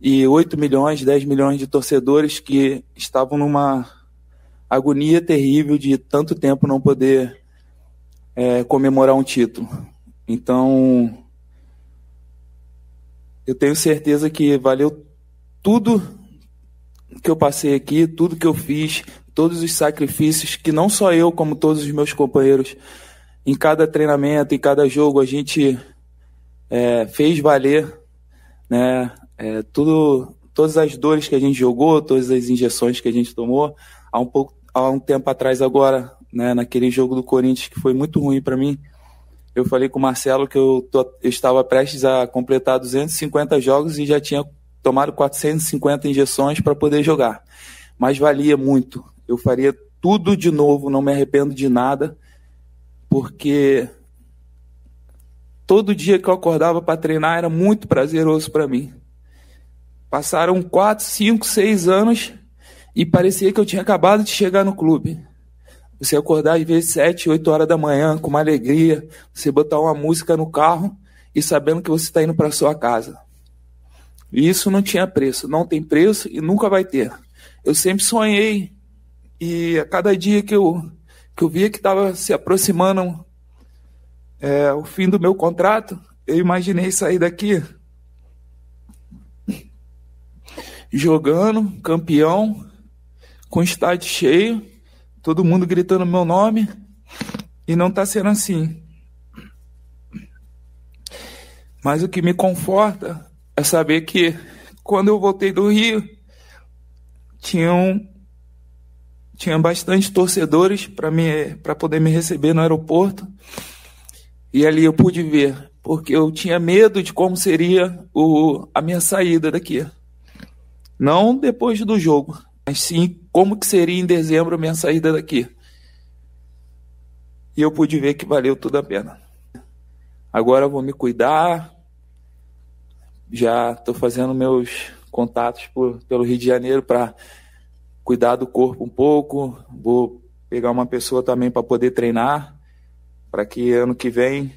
F: e 8 milhões, 10 milhões de torcedores que estavam numa agonia terrível de tanto tempo não poder é, comemorar um título. Então, eu tenho certeza que valeu tudo que eu passei aqui, tudo que eu fiz, todos os sacrifícios que não só eu, como todos os meus companheiros, em cada treinamento, em cada jogo, a gente é, fez valer, né? É, tudo, todas as dores que a gente jogou, todas as injeções que a gente tomou, há um pouco, há um tempo atrás agora, né? Naquele jogo do Corinthians que foi muito ruim para mim, eu falei com o Marcelo que eu, tô, eu estava prestes a completar 250 jogos e já tinha tomado 450 injeções para poder jogar. Mas valia muito, eu faria tudo de novo, não me arrependo de nada, porque todo dia que eu acordava para treinar era muito prazeroso para mim. Passaram quatro, cinco, seis anos e parecia que eu tinha acabado de chegar no clube. Você acordar às vezes sete, oito horas da manhã com uma alegria, você botar uma música no carro e sabendo que você está indo para sua casa. E isso não tinha preço, não tem preço e nunca vai ter. Eu sempre sonhei e a cada dia que eu, que eu via que estava se aproximando é, o fim do meu contrato, eu imaginei sair daqui jogando, campeão, com estádio cheio, todo mundo gritando meu nome, e não está sendo assim. Mas o que me conforta é saber que quando eu voltei do Rio, tinham tinha bastante torcedores para para poder me receber no aeroporto. E ali eu pude ver, porque eu tinha medo de como seria o, a minha saída daqui. Não depois do jogo, mas sim como que seria em dezembro a minha saída daqui. E eu pude ver que valeu tudo a pena. Agora vou me cuidar. Já estou fazendo meus contatos por, pelo Rio de Janeiro para cuidar do corpo um pouco, vou pegar uma pessoa também para poder treinar, para que ano que vem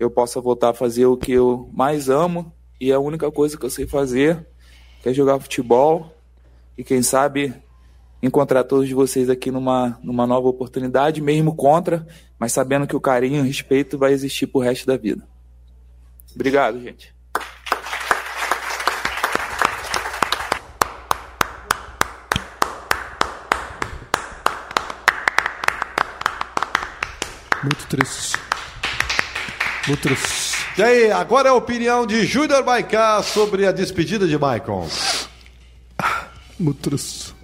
F: eu possa voltar a fazer o que eu mais amo e a única coisa que eu sei fazer, que é jogar futebol e quem sabe encontrar todos vocês aqui numa, numa nova oportunidade, mesmo contra, mas sabendo que o carinho e o respeito vai existir pro resto da vida. Obrigado, gente.
A: Muito triste. Muito triste.
B: E aí, agora é a opinião de Júnior Maicá sobre a despedida de Maicon.
A: Triste.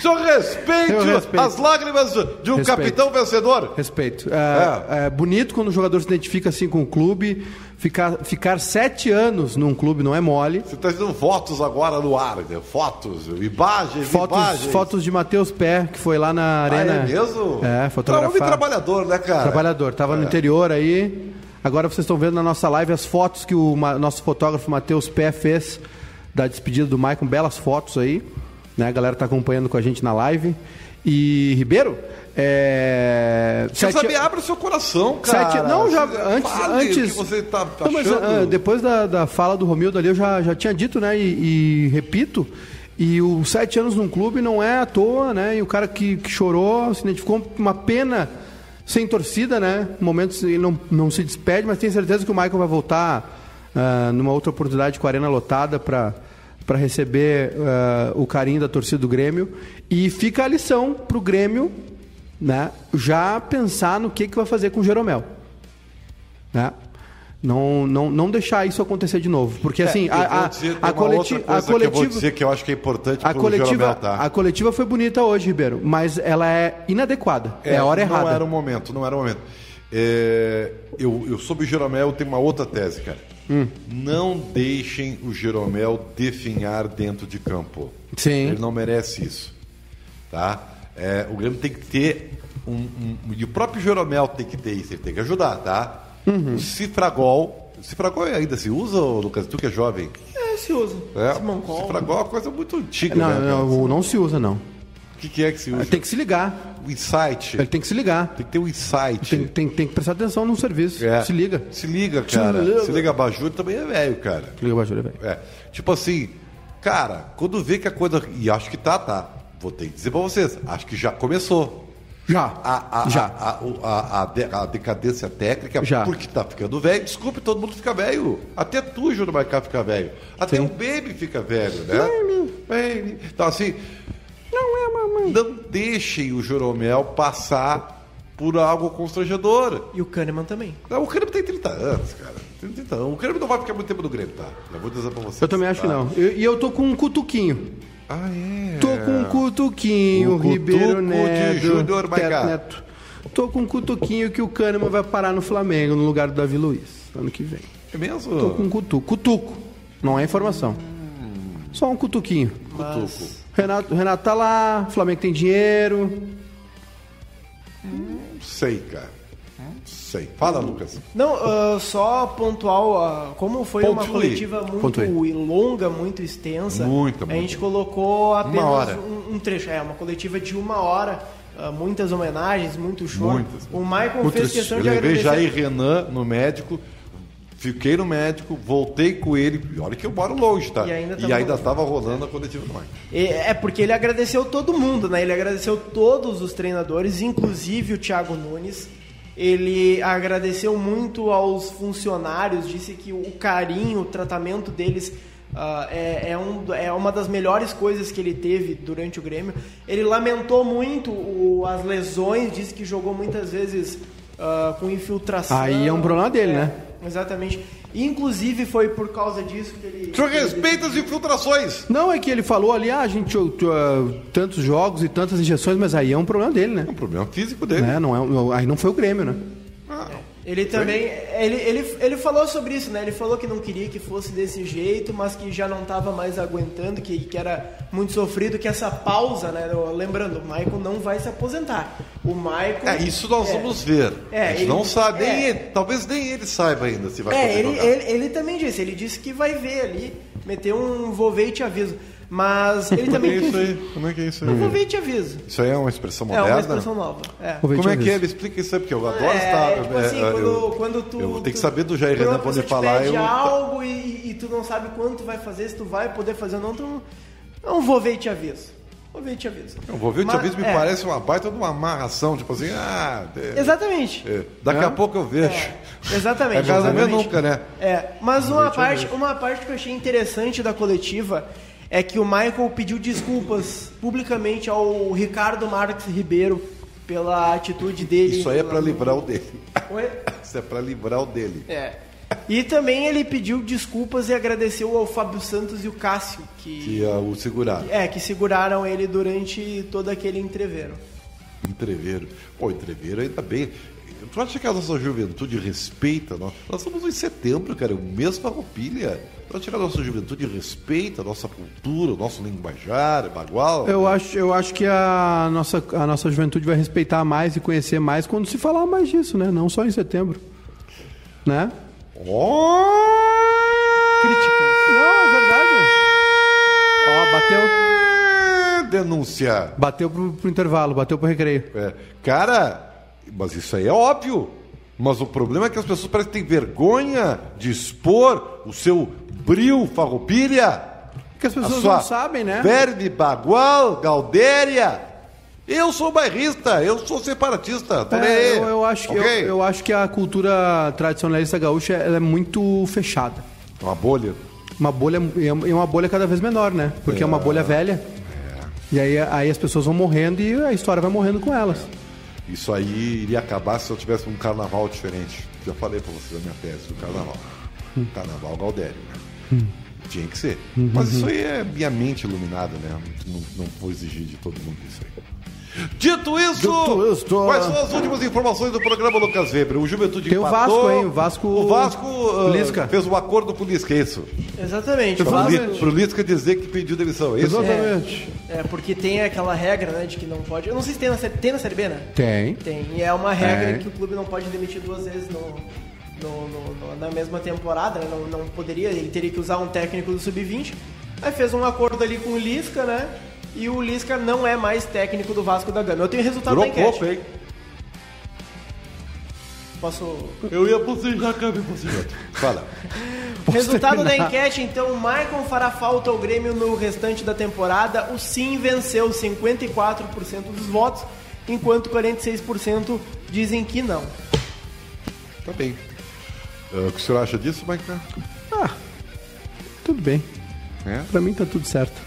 B: Senhor, respeite
A: respeito.
B: as lágrimas de um
A: Respeito.
B: capitão vencedor.
A: Respeito. É, é bonito quando o jogador se identifica assim com o clube. Ficar, ficar sete anos num clube não é mole.
B: Você está dando fotos agora no ar, né? fotos, imagens,
A: Fotos,
B: imagens.
A: fotos de Matheus Pé, que foi lá na
B: Ah,
A: arena.
B: é mesmo?
A: É,
B: Homem
A: fotografar.
B: trabalhador, né, cara?
A: Trabalhador, tava no interior aí. Agora vocês estão vendo na nossa live as fotos que o nosso fotógrafo Matheus Pé fez da despedida do Maicon, belas fotos aí. Né? A galera tá acompanhando com a gente na live. E Ribeiro, é.
B: Quer
A: sete-
B: saber, abre o seu coração, cara.
A: Sete, não, já antes,
B: fale
A: antes.
B: você tá
A: Não, mas,
B: achando.
A: ah, depois da, da fala do Romildo ali, eu já, já tinha dito, né? E, e repito. E os sete anos num clube não é à toa, né? E o cara que, que chorou se identificou com uma pena sem torcida, né? Momentos ele não, não se despede, mas tenho certeza que o Michael vai voltar ah, numa outra oportunidade com a arena lotada para para receber ah, o carinho da torcida do Grêmio. E fica a lição para o Grêmio né, já pensar no que, que vai fazer com o Jeromel. Né? Não, não, não deixar isso acontecer de novo. Porque assim,
B: É, eu
A: a, a,
B: dizer, tem
A: a,
B: uma
A: coleti
B: outra
A: a
B: coisa que eu vou
A: coletiva.
B: dizer que eu acho que é importante
A: A coletiva, a coletiva foi bonita hoje, Ribeiro, mas ela é inadequada. É, a hora
B: não
A: errada.
B: era o momento, não era o momento. É, eu, eu sobre o Jeromel eu tenho uma outra tese, cara.
A: Hum.
B: Não deixem o Jeromel definhar dentro de campo.
A: Sim.
B: Ele não merece isso. Tá? É, o Grêmio tem que ter um, um- E o próprio Jeromel tem que ter isso, ele tem que ajudar, tá?
A: Uhum.
B: O Cifragol. Cifragol ainda se usa, Lucas? Tu que é jovem?
C: É, se usa.
B: É. Cifragol é uma coisa muito antiga,
A: Não,
B: né?
A: não, não se usa, não.
B: O que, que é que se usa?
A: Tem que se ligar.
B: O insight.
A: Ele tem que se ligar.
B: Tem que ter um insight.
A: Tem, tem, tem que prestar atenção no serviço.
B: É.
A: Se liga.
B: Se liga, cara.
A: Se liga.
B: Se liga, Bajur também é velho, cara.
A: Se liga, Bajura, velho.
B: É. Tipo assim, cara, quando vê que a coisa. E acho que tá, tá. Vou ter que dizer pra vocês. Acho que já começou.
A: Já.
B: A, a,
A: Já.
B: A, a, a, a de- a decadência técnica,
A: Já.
B: porque tá ficando velho. Desculpe, todo mundo fica velho. Até tu, Júnior Maicá, fica velho. Até
A: Sim.
B: o Baby fica velho, né? Baby. Então, assim,
A: Não é, mamãe.
B: não deixem o Joromel passar por algo constrangedor.
C: E o Kahneman também.
B: Não, o Grêmio tem 30 anos, cara. Tem 30 anos. O Grêmio não vai ficar muito tempo no Grêmio, tá? Eu vou dizer pra você.
A: Eu também acho que não. Eu- E eu, tô com um cutuquinho.
B: Ah, é?
A: Tô com um cutuquinho,
B: O
A: Ribeiro
B: de
A: Neto.
B: Júnior Maicá.
A: Neto. Tô com um cutuquinho que o Kahneman vai parar no Flamengo, no lugar do Davi Luiz, ano que vem.
B: É mesmo?
A: Tô com um cutuco. Cutuco. Não é informação. Só um cutuquinho.
B: Cutuco.
A: Renato, Renato tá lá, Flamengo tem dinheiro.
B: Não sei, cara. Sei. Fala, Lucas.
C: Não, ah, só pontual, ah, como foi uma coletiva muito longa, muito extensa,
B: Muita,
C: a
B: muita.
C: gente colocou apenas
B: hora.
C: Um, um trecho. É, uma coletiva de uma hora, ah, muitas homenagens, muito show.
B: Muitas.
C: O Michael
A: Muito
C: fez
A: triste.
C: questão
B: Eu
C: de
B: levei
C: agradecer.
B: Jair Renan no médico, fiquei no médico, voltei com ele. Olha que eu moro longe, tá?
C: E ainda
B: e
C: tava
B: ainda
C: rolando.
B: a coletiva do Mike.
C: É porque ele agradeceu todo mundo, né? Ele agradeceu todos os treinadores, inclusive o Thiago Nunes. Ele agradeceu muito aos funcionários, disse que o carinho, o tratamento deles ah, é, é, um, é uma das melhores coisas que ele teve durante o Grêmio. Ele lamentou muito o- as lesões, disse que jogou muitas vezes ah, com infiltração.
A: Aí é um problema dele,
C: É,
A: né?
C: Exatamente. Inclusive foi por causa disso que ele.
B: O senhor respeita as infiltrações!
A: Não, é que ele falou ali, ah, a gente ah, tantos jogos e tantas injeções, mas aí é um problema dele, né?
B: É um problema físico dele.
A: Né? Não é, aí não foi o Grêmio, né?
C: Ele também, ele, ele, ele falou sobre isso, né? Ele falou que não queria que fosse desse jeito, mas que já não estava mais aguentando, que, que era muito sofrido, que essa pausa, né? Lembrando, o Michael não vai se aposentar. O Michael...
B: É, isso nós
C: é,
B: vamos ver.
C: É,
B: a gente
C: ele-
B: não sabe, nem
C: é.
B: ele, talvez nem ele saiba ainda se vai
C: É, ele, ele, ele também disse, ele disse que vai ver ali, meter um vou ver e te aviso. Mas ele
B: Como é é
C: também...
B: isso aí? Como é que é isso aí?
C: Vou ver e te aviso.
B: Isso aí é uma expressão
C: É
B: moderna?
C: uma expressão nova. É.
B: Como
A: te
B: é que é?
A: aviso.
B: Ele explica isso aí, porque eu adoro
C: É,
B: estar.
C: tipo assim,
B: é,
C: quando,
B: eu,
C: quando tu.
B: eu vou ter que
C: tu-
B: saber do Jair Renan
C: te
B: falar.
C: pede
B: Eu,
C: algo e, e tu não sabe quanto vai fazer, se tu vai poder fazer ou não, tu não, não vou ver e te aviso. Vou ver e te aviso.
B: Eu vou ver, o
C: Mas-
B: Tia Viz me
C: é.
B: parece uma baita de uma amarração, tipo assim, ah, é,
C: Exatamente.
B: é, daqui a pouco eu vejo.
C: Exatamente.
B: É casamento
C: exatamente.
B: nunca, né?
C: É, mas uma parte, uma parte que eu achei interessante da coletiva é que o Michael pediu desculpas publicamente ao Ricardo Marques Ribeiro pela atitude dele.
B: Isso aí é pra livrar o dele.
C: Oi?
B: Isso é pra livrar o dele.
C: É. E também ele pediu desculpas e agradeceu ao Fábio Santos e o Cássio, que,
B: Que ia o segurar.
C: é, que seguraram ele durante todo aquele entreveiro.
B: Entreveiro. Pô, entreveiro ainda bem. Tu acha que a nossa juventude respeita? Nós, nós estamos em setembro, cara, o mês farroupilha. Tu acha que a nossa juventude respeita a nossa cultura, o nosso linguajar, bagual?
A: Eu acho, eu acho que a nossa, a nossa juventude vai respeitar mais e conhecer mais quando se falar mais disso, né? Não só em setembro. Né?
C: Críticas.
A: Não, é verdade. Ó, bateu,
B: É, Denúncia.
A: bateu pro, pro intervalo, bateu pro recreio.
B: É, cara, mas isso aí é óbvio. Mas o problema é que as pessoas parecem que têm vergonha de expor o seu bril farroupilha.
A: Porque as pessoas não sabem, né?
B: Verbe, bagual, galdéria. Eu sou bairrista, eu sou separatista.
A: É, eu, eu acho que, eu, eu acho que a cultura tradicionalista gaúcha é muito fechada.
B: Uma bolha.
A: Uma bolha e uma bolha cada vez menor, né? Porque é, uma bolha velha. E aí, aí as pessoas vão morrendo e a história vai morrendo com elas.
B: Isso aí iria acabar se eu tivesse um carnaval diferente. Já falei pra vocês a minha tese do carnaval. Carnaval Galdério, né? Tinha que ser. Mas isso aí é minha mente iluminada, né? Não, não vou exigir de todo mundo isso aí. Dito isso,
A: Dito
B: quais são as últimas informações do programa Lucas Weber? O Juventude
A: Tem o
B: empatou.
A: Vasco, hein? O Vasco-
B: O Vasco
A: Lisca.
B: fez um acordo com o Lisca, é isso?
C: Exatamente. o
B: Li, pro Lisca dizer que pediu demissão, é isso?
A: Exatamente.
C: É, porque tem aquela regra, né, de que não pode. Eu não sei se tem na, série- tem na Série B, né?
A: Tem.
C: Tem. E é uma regra
A: É.
C: que o clube não pode demitir duas vezes no, no- no- no- na mesma temporada, né? Não, não poderia, ele teria que usar um técnico do Sub-20. Aí fez um acordo ali com o Lisca, né? E o Lisca não é mais técnico do Vasco da Gama. Eu tenho resultado
B: Durou
C: da enquete.
B: pouco, hein?
C: Posso.
B: Eu ia bocejar, cara, bocejar. Fala.
C: Resultado da
A: terminar?
C: enquete, então, o Maicon fará falta ao Grêmio no restante da temporada. O sim venceu 54% dos votos, enquanto 46% dizem que não.
B: Tá bem. Ah, o que o senhor acha disso, Mike?
A: Tudo bem.
B: É?
A: Pra mim tá tudo certo.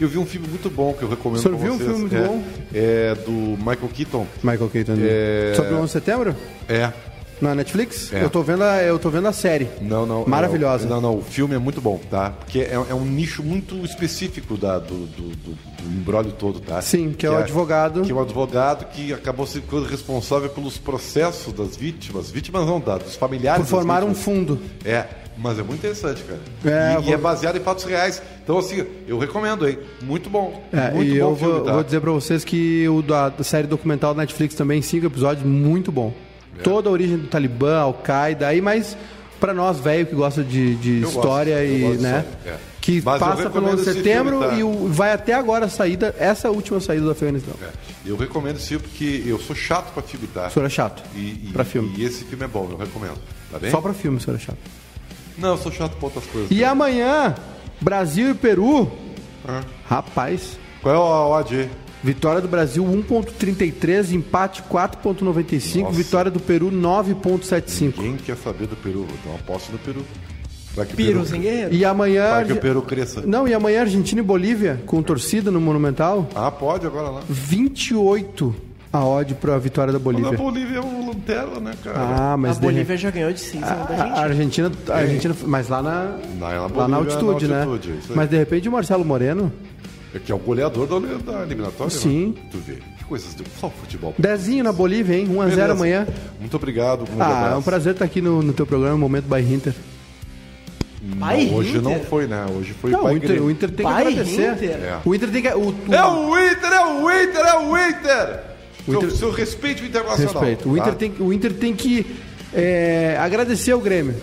B: Eu vi um filme muito bom que eu recomendo
A: O senhor
B: pra
A: viu um filme muito
B: é,
A: bom?
B: É do Michael Keaton.
A: Michael Keaton.
B: É-
A: Sobre o 11 de setembro?
B: É.
A: Na Netflix?
B: É.
A: Eu, tô vendo a, eu tô vendo a série.
B: Não, não.
A: Maravilhosa.
B: Não, não, o filme é muito bom, tá? Porque é, é um nicho muito específico da, do, do, do, embrólio todo, tá?
A: Sim, que é o advogado.
B: Que é um advogado que acabou sendo responsável pelos processos das vítimas. Vítimas não, tá? Dos familiares.
A: Por formar um fundo.
B: É, mas é muito interessante, cara.
A: É,
B: e,
A: eu
B: e
A: vou-
B: é baseado em fatos reais. Então, assim, eu recomendo, hein? Muito bom.
A: É,
B: muito
A: e
B: bom
A: eu
B: filme,
A: vou,
B: tá?
A: vou dizer pra vocês que o da, da série documental da Netflix também, cinco episódios, muito bom.
B: É.
A: Toda a origem do Talibã, Al-Qaeda, aí mais pra nós, velho, que gosta de, de
B: gosto,
A: história e,
B: gosto de
A: né?
B: história, é.
A: Que
B: Mas
A: passa pelo
B: recomendo
A: 11 de setembro
B: filme, tá?
A: e o, vai até agora a saída, essa última saída do Afeganistão.
B: É, Eu recomendo esse filme porque eu sou chato pra filme, tá?
A: O senhor é chato.
B: E, e,
A: pra filme.
B: E esse filme é bom, eu recomendo. Tá bem?
A: Só pra filme, o senhor é chato.
B: Não, eu sou chato pra outras coisas.
A: E amanhã, Brasil e Peru.
B: Ah.
A: Rapaz,
B: Qual é a odd aí?
A: vitória do Brasil 1.33, empate 4.95,
B: Nossa.
A: vitória do Peru 9.75.
B: Quem quer saber do Peru? Vou dar uma aposta no Peru. Vai que o Peru,
C: sem guerreiro.
A: E amanhã.
B: vai que o Peru cresça.
A: Não, e amanhã Argentina e Bolívia, com torcida no Monumental,
B: Ah, pode agora lá.
A: 28 a odd pra vitória da
B: Mas a
A: Bolívia.
B: Bolívia é um lanterna, né, cara?
A: Ah,
C: A
A: mas de-
C: Bolívia já ganhou de 6
A: a,
C: da
A: a
C: gente.
A: Argentina, a Argentina, mas lá na,
B: Na- na
A: lá na
B: Bolívia,
A: altitude,
B: na
A: né?
B: altitude, aí.
A: Mas de repente o Marcelo Moreno,
B: É que é o goleador da, da eliminatória.
A: Sim.
B: Né? Tu vê. Que coisas do só futebol.
A: dezinho na Bolívia, hein? 1 a 0
B: Beleza.
A: amanhã.
B: Muito obrigado. Um
A: Ah, é
B: abraço.
A: um prazer estar aqui no, no teu programa, Momento by Inter.
B: Não, hoje
C: Inter?
B: não foi, né? Hoje foi
A: Não, o Inter,
B: Grêmio.
A: o Inter tem que
C: Pai
A: agradecer.
C: Inter?
B: É.
A: O Inter tem que. O, o,
B: É o Inter, é o Inter, é o Inter!
A: O
B: Seu,
A: Inter-
B: seu respeito internacional.
A: respeito. O Inter,
B: tá?
A: tem, o Inter tem que é, agradecer ao Grêmio.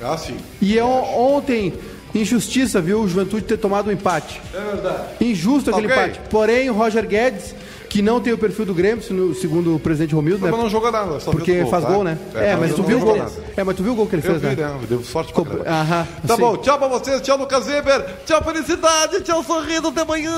B: Ah, sim.
A: E eu, ontem, injustiça, viu, o Juventude ter tomado um empate.
B: É verdade.
A: Injusto aquele
B: Ok.
A: empate. Porém, o Roger Guedes, que não tem o perfil do Grêmio, se- segundo o presidente Romildo,
B: Mas
A: né?
B: não jogou nada. Só
A: Porque
B: o
A: faz
B: tá?
A: gol, né? É, mas
B: não
A: tu viu o gol.
B: nada.
A: É, mas tu viu o gol que ele
B: Eu
A: fez,
B: vi,
A: né?
B: né? Eu devo sorte pra
A: Comp-
B: caramba.
A: Aham,
B: Tá
A: sim.
B: bom, tchau pra vocês, tchau Lucas Weber, tchau felicidade, tchau sorrindo, até amanhã.